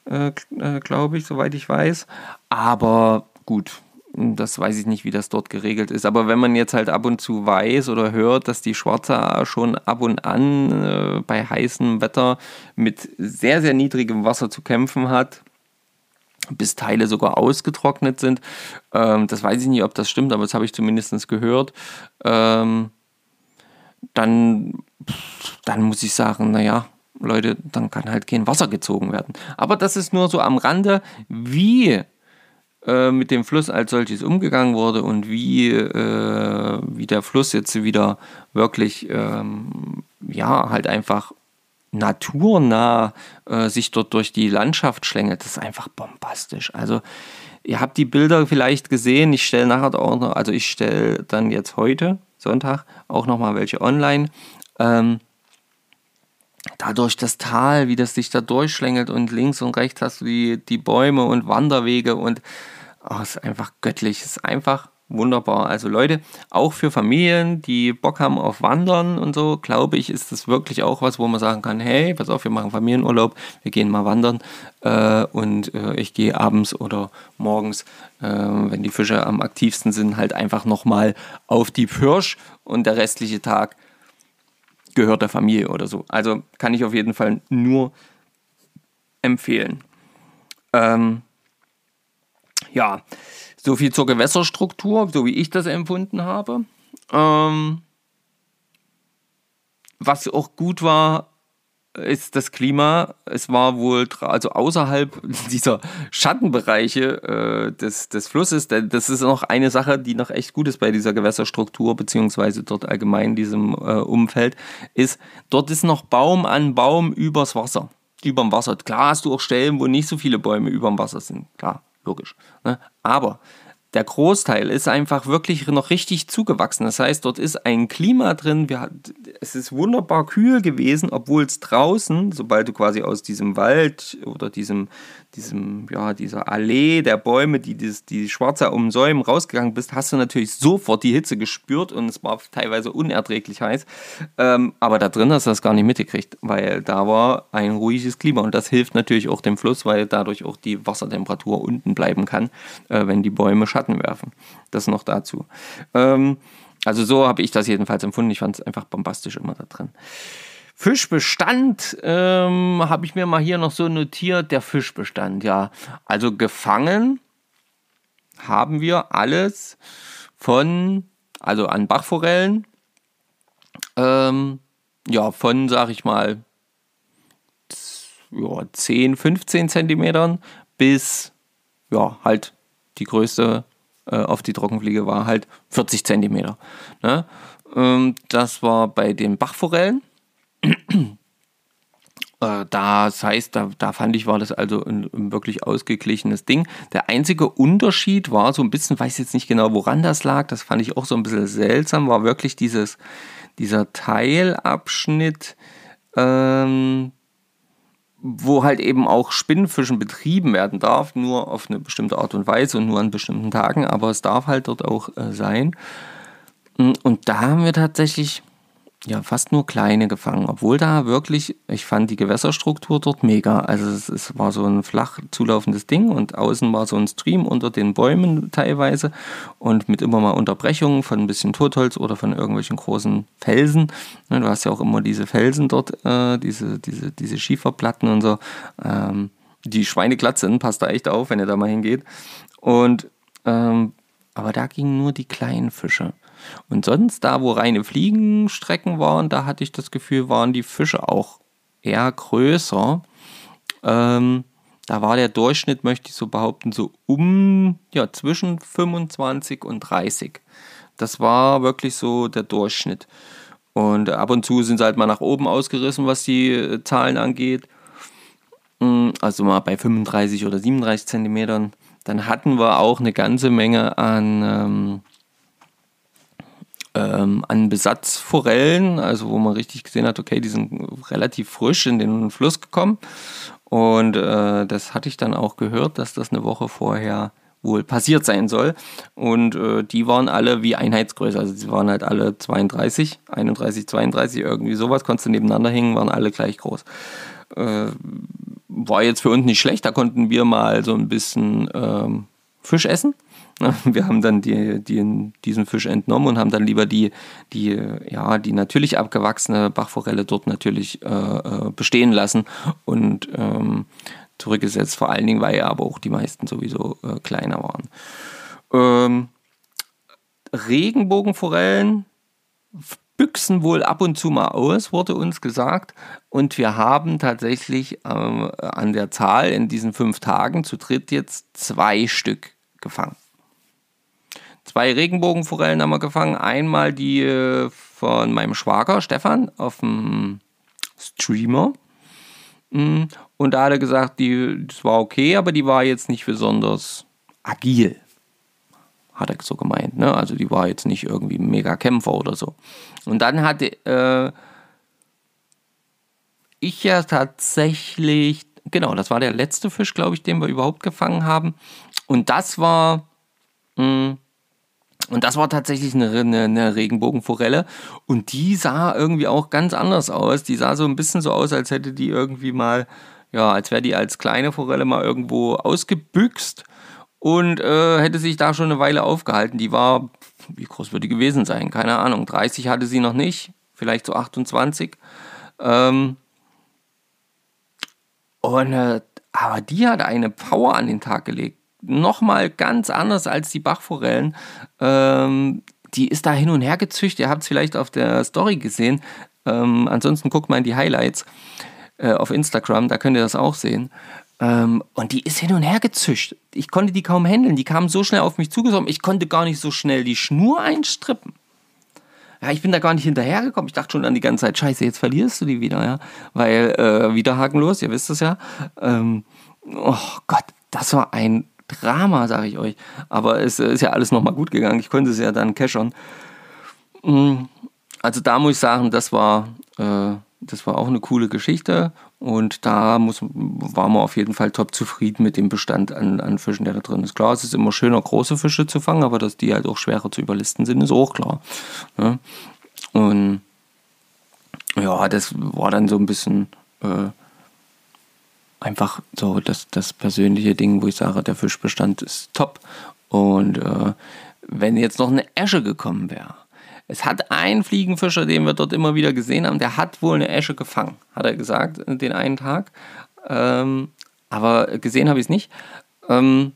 äh, äh glaube ich, soweit ich weiß. Aber gut, das weiß ich nicht, wie das dort geregelt ist. Aber wenn man jetzt halt ab und zu weiß oder hört, dass die Schwarze schon ab und an äh, bei heißem Wetter mit sehr, sehr niedrigem Wasser zu kämpfen hat, bis Teile sogar ausgetrocknet sind, ähm, das weiß ich nicht, ob das stimmt, aber das habe ich zumindest gehört, ähm, dann, dann muss ich sagen, naja, Leute, dann kann halt kein Wasser gezogen werden. Aber das ist nur so am Rande, wie äh, mit dem Fluss als solches umgegangen wurde und wie, äh, wie der Fluss jetzt wieder wirklich, ähm, ja, halt einfach naturnah äh, sich dort durch die Landschaft schlängelt. Das ist einfach bombastisch. Also, ihr habt die Bilder vielleicht gesehen. Ich stelle nachher auch noch, also ich stelle dann jetzt heute, Sonntag, auch nochmal welche online. Ähm, dadurch das Tal, wie das sich da durchschlängelt und links und rechts hast du die, die Bäume und Wanderwege und oh, es ist einfach göttlich, es ist einfach wunderbar. Also Leute, auch für Familien, die Bock haben auf Wandern und so, glaube ich, ist das wirklich auch was, wo man sagen kann, hey, pass auf, wir machen Familienurlaub, wir gehen mal wandern äh, und äh, ich gehe abends oder morgens, äh, wenn die Fische am aktivsten sind, halt einfach nochmal auf die Pirsch und der restliche Tag gehört der Familie oder so. Also kann ich auf jeden Fall nur empfehlen. Ähm, ja, so viel zur Gewässerstruktur, so wie ich das empfunden habe. Ähm, was auch gut war, ist das Klima. Es war wohl, also außerhalb dieser Schattenbereiche äh, des, des Flusses, das ist noch eine Sache, die noch echt gut ist bei dieser Gewässerstruktur, beziehungsweise dort allgemein in diesem äh, Umfeld, ist, dort ist noch Baum an Baum übers Wasser. Überm Wasser. Klar hast du auch Stellen, wo nicht so viele Bäume überm Wasser sind. Klar, logisch. Ne? Aber der Großteil ist einfach wirklich noch richtig zugewachsen. Das heißt, dort ist ein Klima drin. Wir, es ist wunderbar kühl gewesen, obwohl es draußen, sobald du quasi aus diesem Wald oder diesem, diesem, ja, dieser Allee der Bäume, die dieses, die schwarze umsäumen, rausgegangen bist, hast du natürlich sofort die Hitze gespürt und es war teilweise unerträglich heiß. Ähm, aber da drin hast du das gar nicht mitgekriegt, weil da war ein ruhiges Klima und das hilft natürlich auch dem Fluss, weil dadurch auch die Wassertemperatur unten bleiben kann, äh, wenn die Bäume Schatten werfen. Das noch dazu. Ähm, also so habe ich das jedenfalls empfunden. Ich fand es einfach bombastisch immer da drin. Fischbestand ähm, habe ich mir mal hier noch so notiert. Der Fischbestand, ja. Also gefangen haben wir alles von, also an Bachforellen, ähm, ja, von, sag ich mal, ja, 10, 15 Zentimetern bis, ja, halt die größte äh, auf die Trockenfliege war halt 40 Zentimeter. Ne? Ähm, das war bei den Bachforellen. Äh, das heißt, da, da fand ich, war das also ein, ein, wirklich ausgeglichenes Ding. Der einzige Unterschied war so ein bisschen, weiß jetzt nicht genau, woran das lag, das fand ich auch so ein bisschen seltsam, war wirklich dieses, dieser Teilabschnitt, ähm, wo halt eben auch Spinnenfischen betrieben werden darf, nur auf eine bestimmte Art und Weise und nur an bestimmten Tagen, aber es darf halt dort auch äh, sein. Und da haben wir tatsächlich ja, fast nur kleine gefangen, obwohl da wirklich, ich fand die Gewässerstruktur dort mega. Also es, es, war so ein flach zulaufendes Ding und außen war so ein Stream unter den Bäumen teilweise und mit immer mal Unterbrechungen von ein bisschen Totholz oder von irgendwelchen großen Felsen. Ne, du hast ja auch immer diese Felsen dort, äh, diese, diese, diese Schieferplatten und so. Ähm, die schweineglatt sind, passt da echt auf, wenn ihr da mal hingeht. Und ähm, aber da gingen nur die kleinen Fische. Und sonst, da wo reine Fliegenstrecken waren, da hatte ich das Gefühl, waren die Fische auch eher größer. Ähm, da war der Durchschnitt, möchte ich so behaupten, so um, ja, zwischen 25 und 30. Das war wirklich so der Durchschnitt. Und ab und zu sind sie halt mal nach oben ausgerissen, was die äh, Zahlen angeht. Mm, also mal bei 35 oder 37 Zentimetern. Dann hatten wir auch eine ganze Menge an ähm, ähm, an Besatzforellen, also wo man richtig gesehen hat, okay, die sind relativ frisch in den Fluss gekommen. Und äh, das hatte ich dann auch gehört, dass das eine Woche vorher wohl passiert sein soll. Und äh, die waren alle wie Einheitsgröße. Also sie waren halt alle 32, 31, 32, irgendwie sowas, konntest du nebeneinander hängen, waren alle gleich groß. Äh, war jetzt für uns nicht schlecht, da konnten wir mal so ein bisschen ähm, Fisch essen. Wir haben dann die, die, diesen Fisch entnommen und haben dann lieber die, die, ja, die natürlich abgewachsene Bachforelle dort natürlich äh, äh, bestehen lassen und ähm, zurückgesetzt, vor allen Dingen, weil ja aber auch die meisten sowieso äh, kleiner waren. Ähm, Regenbogenforellen büchsen wohl ab und zu mal aus, wurde uns gesagt. Und wir haben tatsächlich äh, an der Zahl in diesen fünf Tagen zu dritt jetzt zwei Stück gefangen. Zwei Regenbogenforellen haben wir gefangen. Einmal die äh, von meinem Schwager Stefan auf dem Streamer. Mm, und da hat er gesagt, die, das war okay, aber die war jetzt nicht besonders agil. Hat er so gemeint. Ne? Also die war jetzt nicht irgendwie mega Kämpfer oder so. Und dann hatte äh, ich ja tatsächlich, genau, das war der letzte Fisch, glaube ich, den wir überhaupt gefangen haben. Und das war, mh, mm, und das war tatsächlich eine, eine, eine, Regenbogenforelle. Und die sah irgendwie auch ganz anders aus. Die sah so ein bisschen so aus, als hätte die irgendwie mal, ja, als wäre die als kleine Forelle mal irgendwo ausgebüxt und äh, hätte sich da schon eine Weile aufgehalten. Die war, wie groß würde die gewesen sein? Keine Ahnung. 30 hatte sie noch nicht, vielleicht so 28. Ähm, und, äh, aber die hat eine Power an den Tag gelegt nochmal ganz anders als die Bachforellen. Ähm, die ist da hin und her gezüchtet. Ihr habt es vielleicht auf der Story gesehen. Ähm, ansonsten guckt mal in die Highlights äh, auf Instagram, da könnt ihr das auch sehen. Ähm, und die ist hin und her gezüchtet. Ich konnte die kaum handeln. Die kam so schnell auf mich zugesoffen. Ich konnte gar nicht so schnell die Schnur einstrippen. Ja, ich bin da gar nicht hinterhergekommen. Ich dachte schon an die ganze Zeit, scheiße, jetzt verlierst du die wieder, ja. Weil, äh, wieder hakenlos, ihr wisst es ja. Ähm, oh Gott, das war ein Drama, sage ich euch. Aber es ist ja alles nochmal gut gegangen. Ich konnte es ja dann cashern. Mm, also da muss ich sagen, das war, äh, das war auch eine coole Geschichte. Und da muss, waren wir auf jeden Fall top zufrieden mit dem Bestand an, an Fischen, der da drin ist. Klar, es ist immer schöner, große Fische zu fangen, aber dass die halt auch schwerer zu überlisten sind, ist auch klar. Ja? Ne? Und ja, das war dann so ein bisschen äh, einfach so das, das persönliche Ding, wo ich sage, der Fischbestand ist top. Und äh, wenn jetzt noch eine Esche gekommen wäre, es hat ein Fliegenfischer, den wir dort immer wieder gesehen haben, der hat wohl eine Esche gefangen, hat er gesagt, den einen Tag. Ähm, aber gesehen habe ich es nicht. Ähm,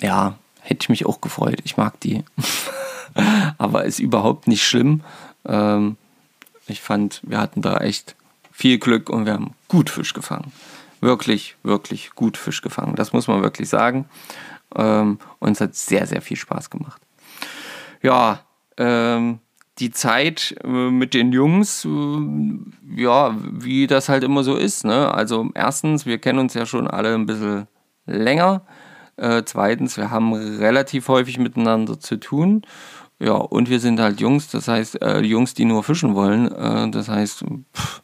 ja, hätte ich mich auch gefreut. Ich mag die. aber ist überhaupt nicht schlimm. Ähm, ich fand, wir hatten da echt viel Glück und wir haben gut Fisch gefangen. Wirklich, wirklich gut Fisch gefangen. Das muss man wirklich sagen. Ähm, und es hat sehr, sehr viel Spaß gemacht. Ja, ähm, die Zeit äh, mit den Jungs, äh, ja, wie das halt immer so ist. Ne? Also erstens, wir kennen uns ja schon alle ein bisschen länger. Äh, zweitens, wir haben relativ häufig miteinander zu tun. Ja, und wir sind halt Jungs, das heißt, äh, Jungs, die nur fischen wollen. Äh, das heißt, pff,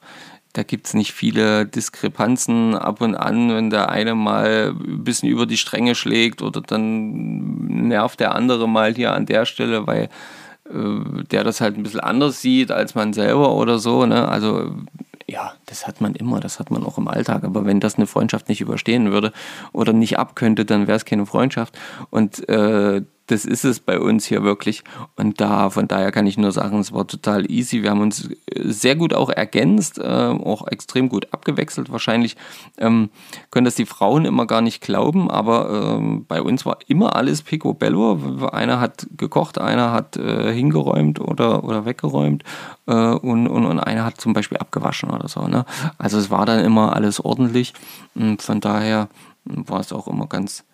da gibt es nicht viele Diskrepanzen ab und an, wenn der eine mal ein bisschen über die Stränge schlägt oder dann nervt der andere mal hier an der Stelle, weil äh, der das halt ein bisschen anders sieht als man selber oder so. Ne? Also ja, das hat man immer, das hat man auch im Alltag. Aber wenn das eine Freundschaft nicht überstehen würde oder nicht abkönnte, dann wäre es keine Freundschaft. Und äh, das ist es bei uns hier wirklich. Und da, von daher kann ich nur sagen, es war total easy. Wir haben uns sehr gut auch ergänzt, äh, auch extrem gut abgewechselt. Wahrscheinlich ähm, können das die Frauen immer gar nicht glauben, aber ähm, bei uns war immer alles picobello. Einer hat gekocht, einer hat äh, hingeräumt oder, oder weggeräumt äh, und, und, und einer hat zum Beispiel abgewaschen oder so. Ne? Also es war dann immer alles ordentlich. Und von daher war es auch immer ganz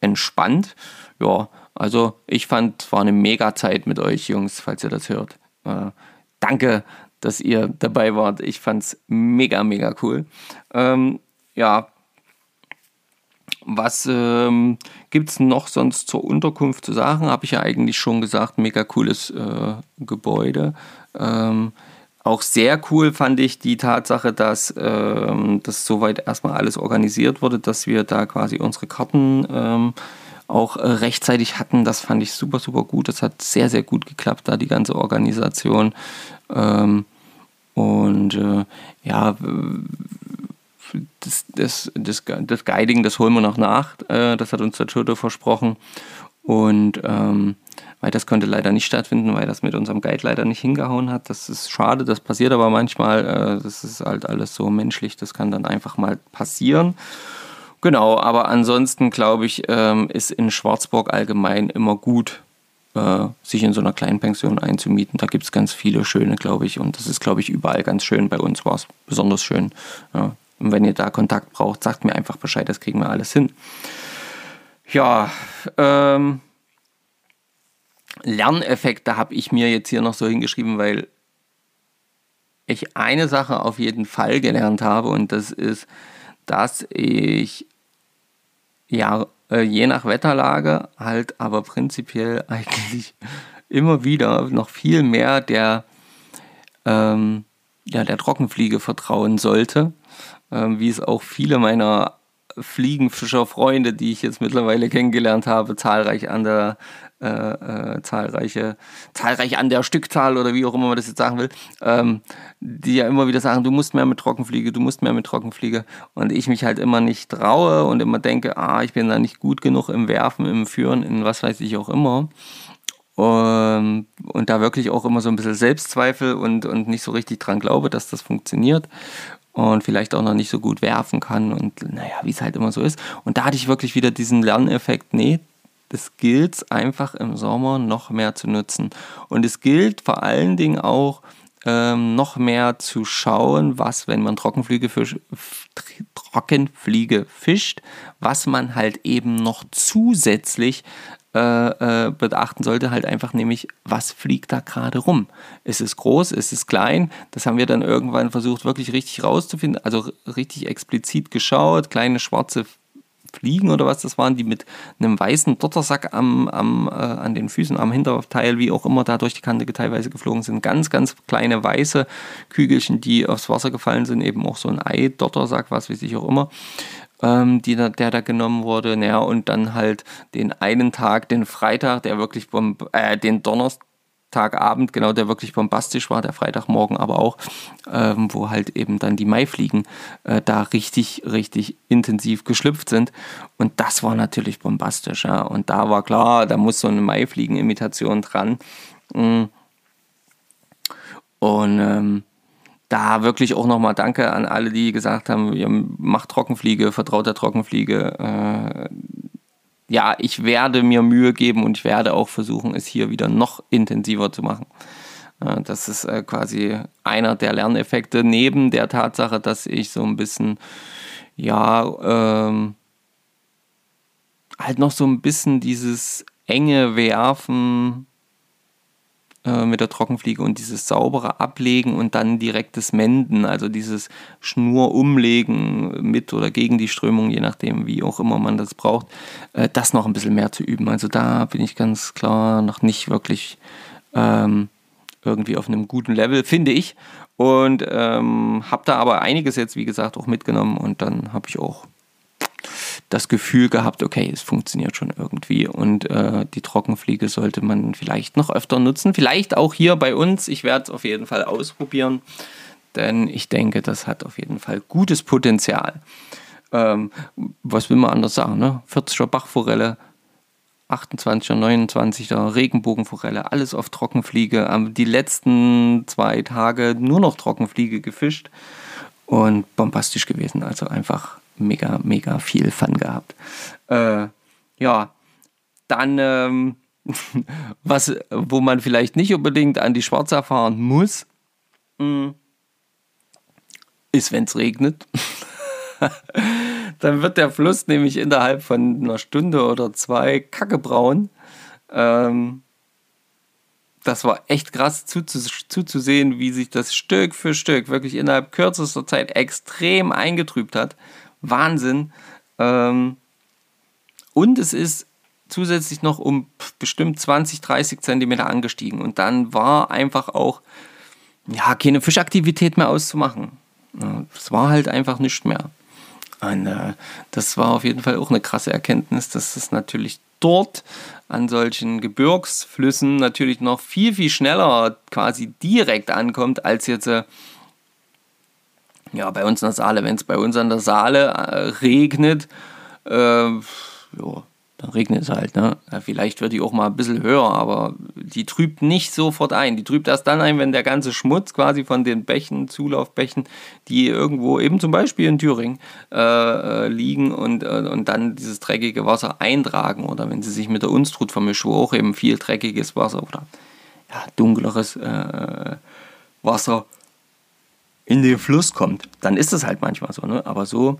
entspannt. Ja, also ich fand, es war eine mega Zeit mit euch Jungs, falls ihr das hört. Äh, danke, dass ihr dabei wart. Ich fand es mega, mega cool. Ähm, ja, was ähm, gibt es noch sonst zur Unterkunft zu sagen? Habe ich ja eigentlich schon gesagt, mega cooles äh, Gebäude. Ähm, auch sehr cool fand ich die Tatsache, dass ähm, das soweit erstmal alles organisiert wurde, dass wir da quasi unsere Karten ähm, auch äh, rechtzeitig hatten. Das fand ich super, super gut. Das hat sehr, sehr gut geklappt, da die ganze Organisation. Ähm, und äh, ja, das, das, das, das Guiding, das holen wir noch nach. Äh, das hat uns der Toto versprochen. Und ähm, weil das konnte leider nicht stattfinden, weil das mit unserem Guide leider nicht hingehauen hat. Das ist schade, das passiert aber manchmal. Äh, das ist halt alles so menschlich, das kann dann einfach mal passieren. Genau, aber ansonsten glaube ich, ähm, ist in Schwarzburg allgemein immer gut, äh, sich in so einer kleinen Pension einzumieten. Da gibt es ganz viele schöne, glaube ich. Und das ist, glaube ich, überall ganz schön. Bei uns war es besonders schön. Ja. Und wenn ihr da Kontakt braucht, sagt mir einfach Bescheid, das kriegen wir alles hin. Ja, ähm, Lerneffekte habe ich mir jetzt hier noch so hingeschrieben, weil ich eine Sache auf jeden Fall gelernt habe und das ist, dass ich ja äh, je nach Wetterlage halt aber prinzipiell eigentlich immer wieder noch viel mehr der, ähm, ja, der Trockenfliege vertrauen sollte, ähm, wie es auch viele meiner Fliegenfischerfreunde, die ich jetzt mittlerweile kennengelernt habe, zahlreich an der äh, äh, zahlreiche, zahlreich an der Stückzahl oder wie auch immer man das jetzt sagen will, ähm, die ja immer wieder sagen, du musst mehr mit Trockenfliege, du musst mehr mit Trockenfliege und ich mich halt immer nicht traue und immer denke, ah, ich bin da nicht gut genug im Werfen, im Führen, in was weiß ich auch immer. Und, und da wirklich auch immer so ein bisschen Selbstzweifel und, und nicht so richtig dran glaube, dass das funktioniert und vielleicht auch noch nicht so gut werfen kann und naja, wie es halt immer so ist. Und da hatte ich wirklich wieder diesen Lerneffekt, nee, das gilt einfach im Sommer noch mehr zu nutzen. Und es gilt vor allen Dingen auch ähm, noch mehr zu schauen, was, wenn man Trockenfliege, fisch, Trockenfliege fischt, was man halt eben noch zusätzlich äh, äh, beachten sollte, halt einfach nämlich, was fliegt da gerade rum? Ist es groß, ist es klein? Das haben wir dann irgendwann versucht, wirklich richtig rauszufinden, also richtig explizit geschaut, kleine schwarze Fliegen oder was das waren, die mit einem weißen Dottersack am, am, äh, an den Füßen, am Hinterteil, wie auch immer, da durch die Kante teilweise geflogen sind. Ganz, ganz kleine weiße Kügelchen, die aufs Wasser gefallen sind, eben auch so ein Ei-Dottersack, was weiß ich auch immer. Ähm, die da, der da genommen wurde. Naja, und dann halt den einen Tag, den Freitag, der wirklich, äh, den Donnerstag, Tagabend, genau, der wirklich bombastisch war, der Freitagmorgen aber auch, ähm, wo halt eben dann die Maifliegen äh, da richtig, richtig intensiv geschlüpft sind. Und das war natürlich bombastisch, ja. Und da war klar, da muss so eine Maifliegen-Imitation dran. Mm. Und ähm, da wirklich auch nochmal Danke an alle, die gesagt haben, macht Trockenfliege, vertraut der Trockenfliege. Äh, ja, ich werde mir Mühe geben und ich werde auch versuchen, es hier wieder noch intensiver zu machen. Ja, das ist äh, quasi einer der Lerneffekte, neben der Tatsache, dass ich so ein bisschen, ja, ähm, halt noch so ein bisschen dieses enge Werfen äh, mit der Trockenfliege und dieses saubere Ablegen und dann direktes Menden, also dieses Schnur umlegen mit oder gegen die Strömung, je nachdem, wie auch immer man das braucht, äh, das noch ein bisschen mehr zu üben. Also da bin ich ganz klar noch nicht wirklich ähm, irgendwie auf einem guten Level, finde ich. Und ähm, habe da aber einiges jetzt, wie gesagt, auch mitgenommen und dann habe ich auch das Gefühl gehabt, okay, es funktioniert schon irgendwie und äh, die Trockenfliege sollte man vielleicht noch öfter nutzen. Vielleicht auch hier bei uns. Ich werde es auf jeden Fall ausprobieren, denn ich denke, das hat auf jeden Fall gutes Potenzial. Ähm, was will man anders sagen? Ne? 40er Bachforelle, 28er, 29er Regenbogenforelle, alles auf Trockenfliege. Die letzten zwei Tage nur noch Trockenfliege gefischt und bombastisch gewesen. Also einfach mega, mega viel Fun gehabt. Äh, ja, dann, ähm, was, wo man vielleicht nicht unbedingt an die Schwarze fahren muss, mm, ist, wenn es regnet. dann wird der Fluss nämlich innerhalb von einer Stunde oder zwei kackebraun. Ähm, das war echt krass zuzusehen, wie sich das Stück für Stück wirklich innerhalb kürzester Zeit extrem eingetrübt hat. Wahnsinn. Ähm, und es ist zusätzlich noch um bestimmt 20, 30 Zentimeter angestiegen. Und dann war einfach auch ja, keine Fischaktivität mehr auszumachen. Es war halt einfach nichts mehr. Und äh, das war auf jeden Fall auch eine krasse Erkenntnis, dass es natürlich dort an solchen Gebirgsflüssen natürlich noch viel, viel schneller quasi direkt ankommt, als jetzt äh, ja, bei uns in der Saale, wenn es bei uns an der Saale äh, regnet, äh, jo, dann regnet es halt. Ne? Ja, vielleicht wird die auch mal ein bisschen höher, aber die trübt nicht sofort ein. Die trübt erst dann ein, wenn der ganze Schmutz quasi von den Bächen, Zulaufbächen, die irgendwo eben zum Beispiel in Thüringen äh, äh liegen und, äh, und dann dieses dreckige Wasser eintragen oder wenn sie sich mit der Unstrut vermischen, wo auch eben viel dreckiges Wasser oder ja, dunkleres äh, Wasser in den Fluss kommt. Dann ist es halt manchmal so, ne? aber so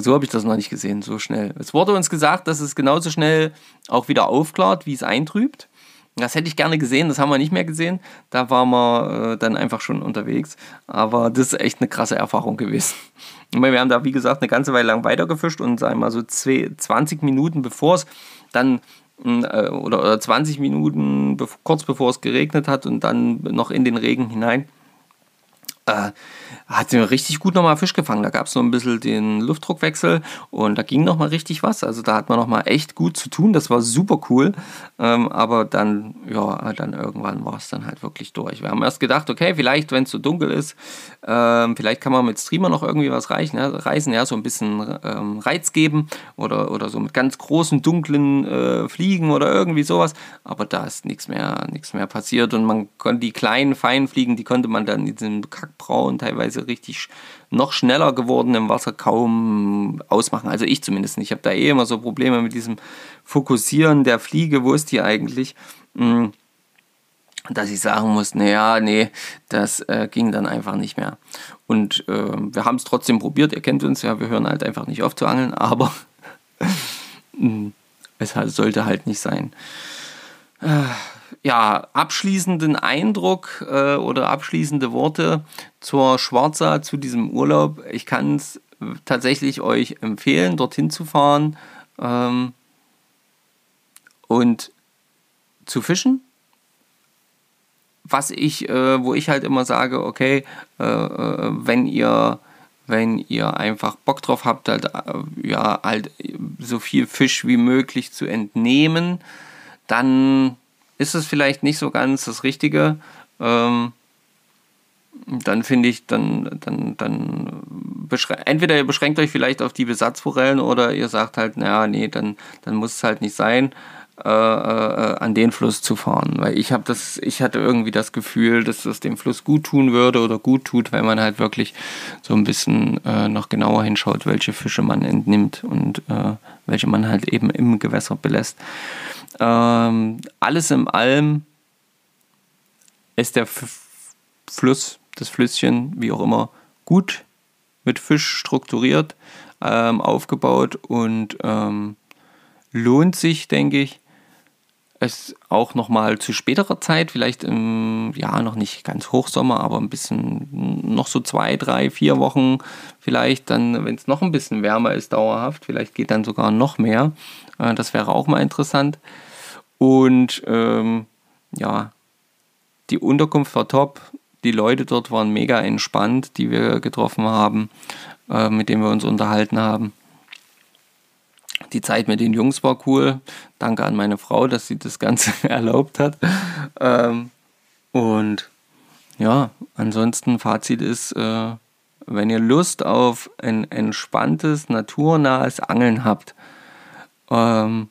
so habe ich das noch nicht gesehen, so schnell. Es wurde uns gesagt, dass es genauso schnell auch wieder aufklart, wie es eintrübt. Das hätte ich gerne gesehen, das haben wir nicht mehr gesehen. Da waren wir äh, dann einfach schon unterwegs. Aber das ist echt eine krasse Erfahrung gewesen. Wir haben da, wie gesagt, eine ganze Weile lang weitergefischt und sagen wir mal so 20 Minuten bevor es dann äh, oder 20 Minuten kurz bevor es geregnet hat und dann noch in den Regen hinein äh, hat sie richtig gut nochmal Fisch gefangen. Da gab es so ein bisschen den Luftdruckwechsel und da ging nochmal richtig was. Also da hat man nochmal echt gut zu tun. Das war super cool. Ähm, aber dann, ja, dann irgendwann war es dann halt wirklich durch. Wir haben erst gedacht, okay, vielleicht, wenn es so dunkel ist, ähm, vielleicht kann man mit Streamer noch irgendwie was reichen, ja, reißen, ja, so ein bisschen ähm, Reiz geben oder, oder so mit ganz großen, dunklen äh, Fliegen oder irgendwie sowas. Aber da ist nichts mehr, nichts mehr passiert und man konnte die kleinen, feinen Fliegen, die konnte man dann in diesem Kackbraun teilweise richtig noch schneller geworden im Wasser kaum ausmachen. Also ich zumindest nicht. Ich habe da eh immer so Probleme mit diesem Fokussieren der Fliege. Wo ist die eigentlich? Hm, dass ich sagen muss, naja, nee, das äh, ging dann einfach nicht mehr. Und äh, wir haben es trotzdem probiert. Ihr kennt uns ja, wir hören halt einfach nicht auf zu angeln, aber hm, es halt, sollte halt nicht sein. Ja, abschließenden Eindruck äh, oder abschließende Worte zur Schwarza, zu diesem Urlaub. Ich kann es tatsächlich euch empfehlen, dorthin zu fahren ähm, und zu fischen. Was ich, äh, wo ich halt immer sage, okay, äh, äh wenn ihr wenn ihr einfach Bock drauf habt, halt, äh, ja, halt so viel Fisch wie möglich zu entnehmen, dann ist es vielleicht nicht so ganz das Richtige. Ähm, dann finde ich, dann, dann, dann entweder ihr beschränkt euch vielleicht auf die Besatzforellen oder ihr sagt halt, naja, nee, dann, dann muss es halt nicht sein, äh, äh, an den Fluss zu fahren. Weil ich habe das, ich hatte irgendwie das Gefühl, dass das dem Fluss gut tun würde oder gut tut, weil man halt wirklich so ein bisschen äh, noch genauer hinschaut, welche Fische man entnimmt und äh, welche man halt eben im Gewässer belässt. Ähm, alles in allem ist der F Fluss, das Flüsschen, wie auch immer, gut mit Fisch strukturiert, ähm, aufgebaut und ähm, lohnt sich, denke ich, es auch nochmal zu späterer Zeit, vielleicht im, ja, noch nicht ganz Hochsommer, aber ein bisschen, noch so zwei, drei, vier Wochen vielleicht, dann, wenn es noch ein bisschen wärmer ist, dauerhaft, vielleicht geht dann sogar noch mehr. Äh, das wäre auch mal interessant. Und ähm, ja, die Unterkunft war top. Die Leute dort waren mega entspannt, die wir getroffen haben, äh, mit denen wir uns unterhalten haben. Die Zeit mit den Jungs war cool. Danke an meine Frau, dass sie das Ganze erlaubt hat. Ähm, und ja, ansonsten Fazit ist, äh, wenn ihr Lust auf ein entspanntes, naturnahes Angeln habt, ähm,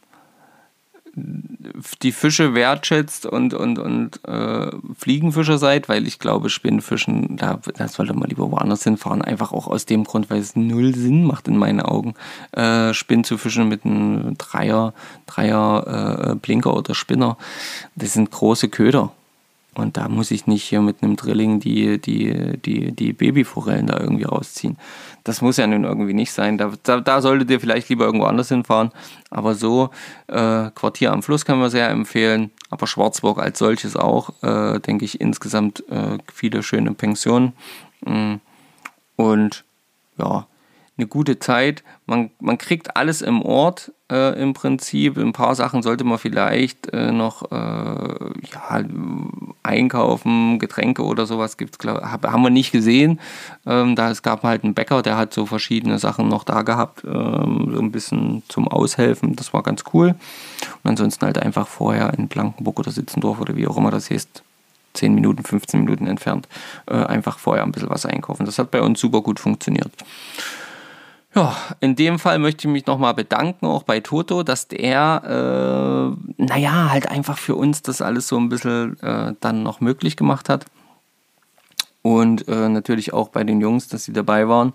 die Fische wertschätzt und, und, und äh, Fliegenfischer seid, weil ich glaube, Spinnfischen, da, da sollte man lieber woanders hinfahren. Einfach auch aus dem Grund, weil es null Sinn macht in meinen Augen, äh, Spinnen zu fischen mit einem Dreier, Dreier äh, Blinker oder Spinner. Das sind große Köder. Und da muss ich nicht hier mit einem Drilling die, die, die, die Babyforellen da irgendwie rausziehen. Das muss ja nun irgendwie nicht sein. Da, da, da solltet ihr vielleicht lieber irgendwo anders hinfahren. Aber so, äh, Quartier am Fluss kann man sehr empfehlen. Aber Schwarzburg als solches auch, äh, denke ich, insgesamt äh, viele schöne Pensionen. Mm. Und ja, eine gute Zeit. Man, man kriegt alles im Ort äh, im Prinzip. Ein paar Sachen sollte man vielleicht äh, noch äh, ja, einkaufen, Getränke oder sowas gibt's, glaub, hab, haben wir nicht gesehen. Ähm, da es gab halt einen Bäcker, der hat so verschiedene Sachen noch da gehabt, ähm, so ein bisschen zum Aushelfen. Das war ganz cool. Und ansonsten halt einfach vorher in Blankenburg oder Sitzendorf oder wie auch immer das heißt, 10 Minuten, 15 Minuten entfernt, äh, einfach vorher ein bisschen was einkaufen. Das hat bei uns super gut funktioniert. Ja, in dem Fall möchte ich mich nochmal bedanken, auch bei Toto, dass der, äh, naja, halt einfach für uns das alles so ein bisschen äh, dann noch möglich gemacht hat. Und äh, natürlich auch bei den Jungs, dass sie dabei waren,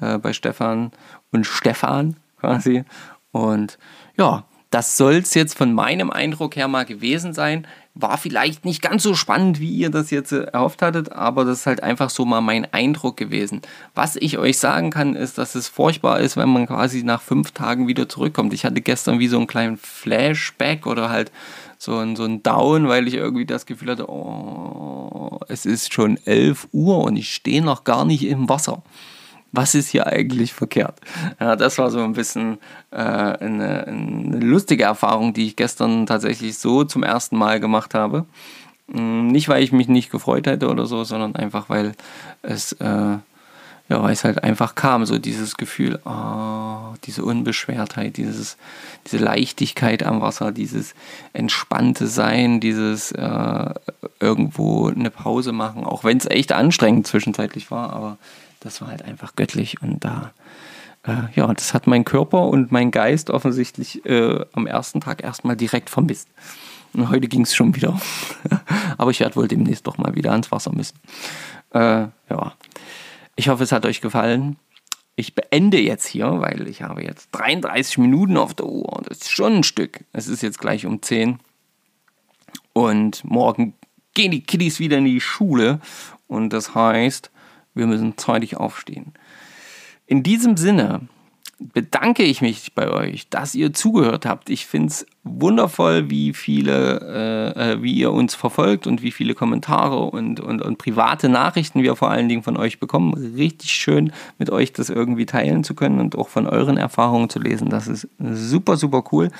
äh, bei Stefan und Stefan quasi. Und ja, das soll es jetzt von meinem Eindruck her mal gewesen sein. War vielleicht nicht ganz so spannend, wie ihr das jetzt äh, erhofft hattet, aber das ist halt einfach so mal mein Eindruck gewesen. Was ich euch sagen kann, ist, dass es furchtbar ist, wenn man quasi nach fünf Tagen wieder zurückkommt. Ich hatte gestern wie so einen kleinen Flashback oder halt so ein, so ein Down, weil ich irgendwie das Gefühl hatte, oh, es ist schon 11 Uhr und ich stehe noch gar nicht im Wasser was ist hier eigentlich verkehrt? Ja, das war so ein bisschen äh, eine, eine, lustige Erfahrung, die ich gestern tatsächlich so zum ersten Mal gemacht habe. Mm, nicht, weil ich mich nicht gefreut hätte oder so, sondern einfach, weil es, äh, ja, weil es halt einfach kam, so dieses Gefühl, oh, diese Unbeschwertheit, dieses, diese Leichtigkeit am Wasser, dieses entspannte Sein, dieses äh, irgendwo eine Pause machen, auch wenn es echt anstrengend zwischenzeitlich war, aber das war halt einfach göttlich und da, äh, ja, das hat mein Körper und mein Geist offensichtlich äh, am ersten Tag erstmal direkt vermisst. Und heute ging es schon wieder. Aber ich werde wohl demnächst doch mal wieder ans Wasser müssen. Äh, ja, ich hoffe, es hat euch gefallen. Ich beende jetzt hier, weil ich habe jetzt 33 Minuten auf der Uhr. Das ist schon ein Stück. Es ist jetzt gleich um 10. Und morgen gehen die Kiddies wieder in die Schule. Und das heißt, wir müssen zeitig aufstehen. In diesem Sinne bedanke ich mich bei euch, dass ihr zugehört habt. Ich finde es wundervoll, wie viele, äh, äh, wie ihr uns verfolgt und wie viele Kommentare und, und, und private Nachrichten wir vor allen Dingen von euch bekommen. Richtig schön, mit euch das irgendwie teilen zu können und auch von euren Erfahrungen zu lesen. Das ist super, super cool.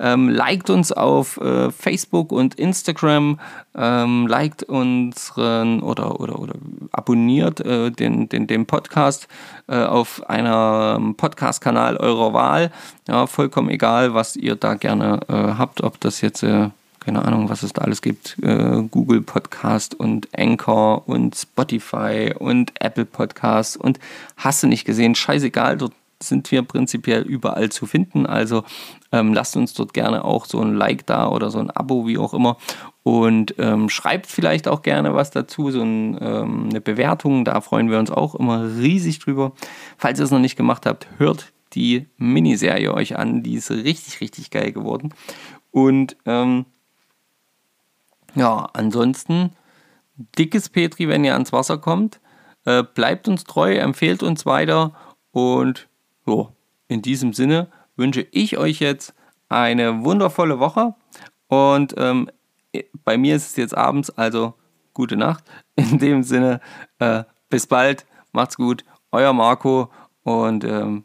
Ähm, liked uns auf äh, Facebook und Instagram, ähm, liked unseren oder, oder, oder abonniert äh, den, den, den Podcast äh, auf einem Podcast-Kanal eurer Wahl. Ja, vollkommen egal, was ihr da gerne äh, habt, ob das jetzt, äh, keine Ahnung, was es da alles gibt, äh, Google Podcast und Anchor und Spotify und Apple Podcast und hast du nicht gesehen, scheißegal, dort sind wir prinzipiell überall zu finden. Also ähm, lasst uns dort gerne auch so ein Like da oder so ein Abo, wie auch immer. Und ähm, schreibt vielleicht auch gerne was dazu, so ein, ähm, eine Bewertung. Da freuen wir uns auch immer riesig drüber. Falls ihr es noch nicht gemacht habt, hört die Miniserie euch an. Die ist richtig, richtig geil geworden. Und ähm, ja, ansonsten dickes Petri, wenn ihr ans Wasser kommt. Äh, bleibt uns treu, empfehlt uns weiter und jo, in diesem Sinne wünsche ich euch jetzt eine wundervolle Woche und ähm, bei mir ist es jetzt abends, also gute Nacht. In dem Sinne, äh, bis bald, macht's gut, euer Marco und ähm,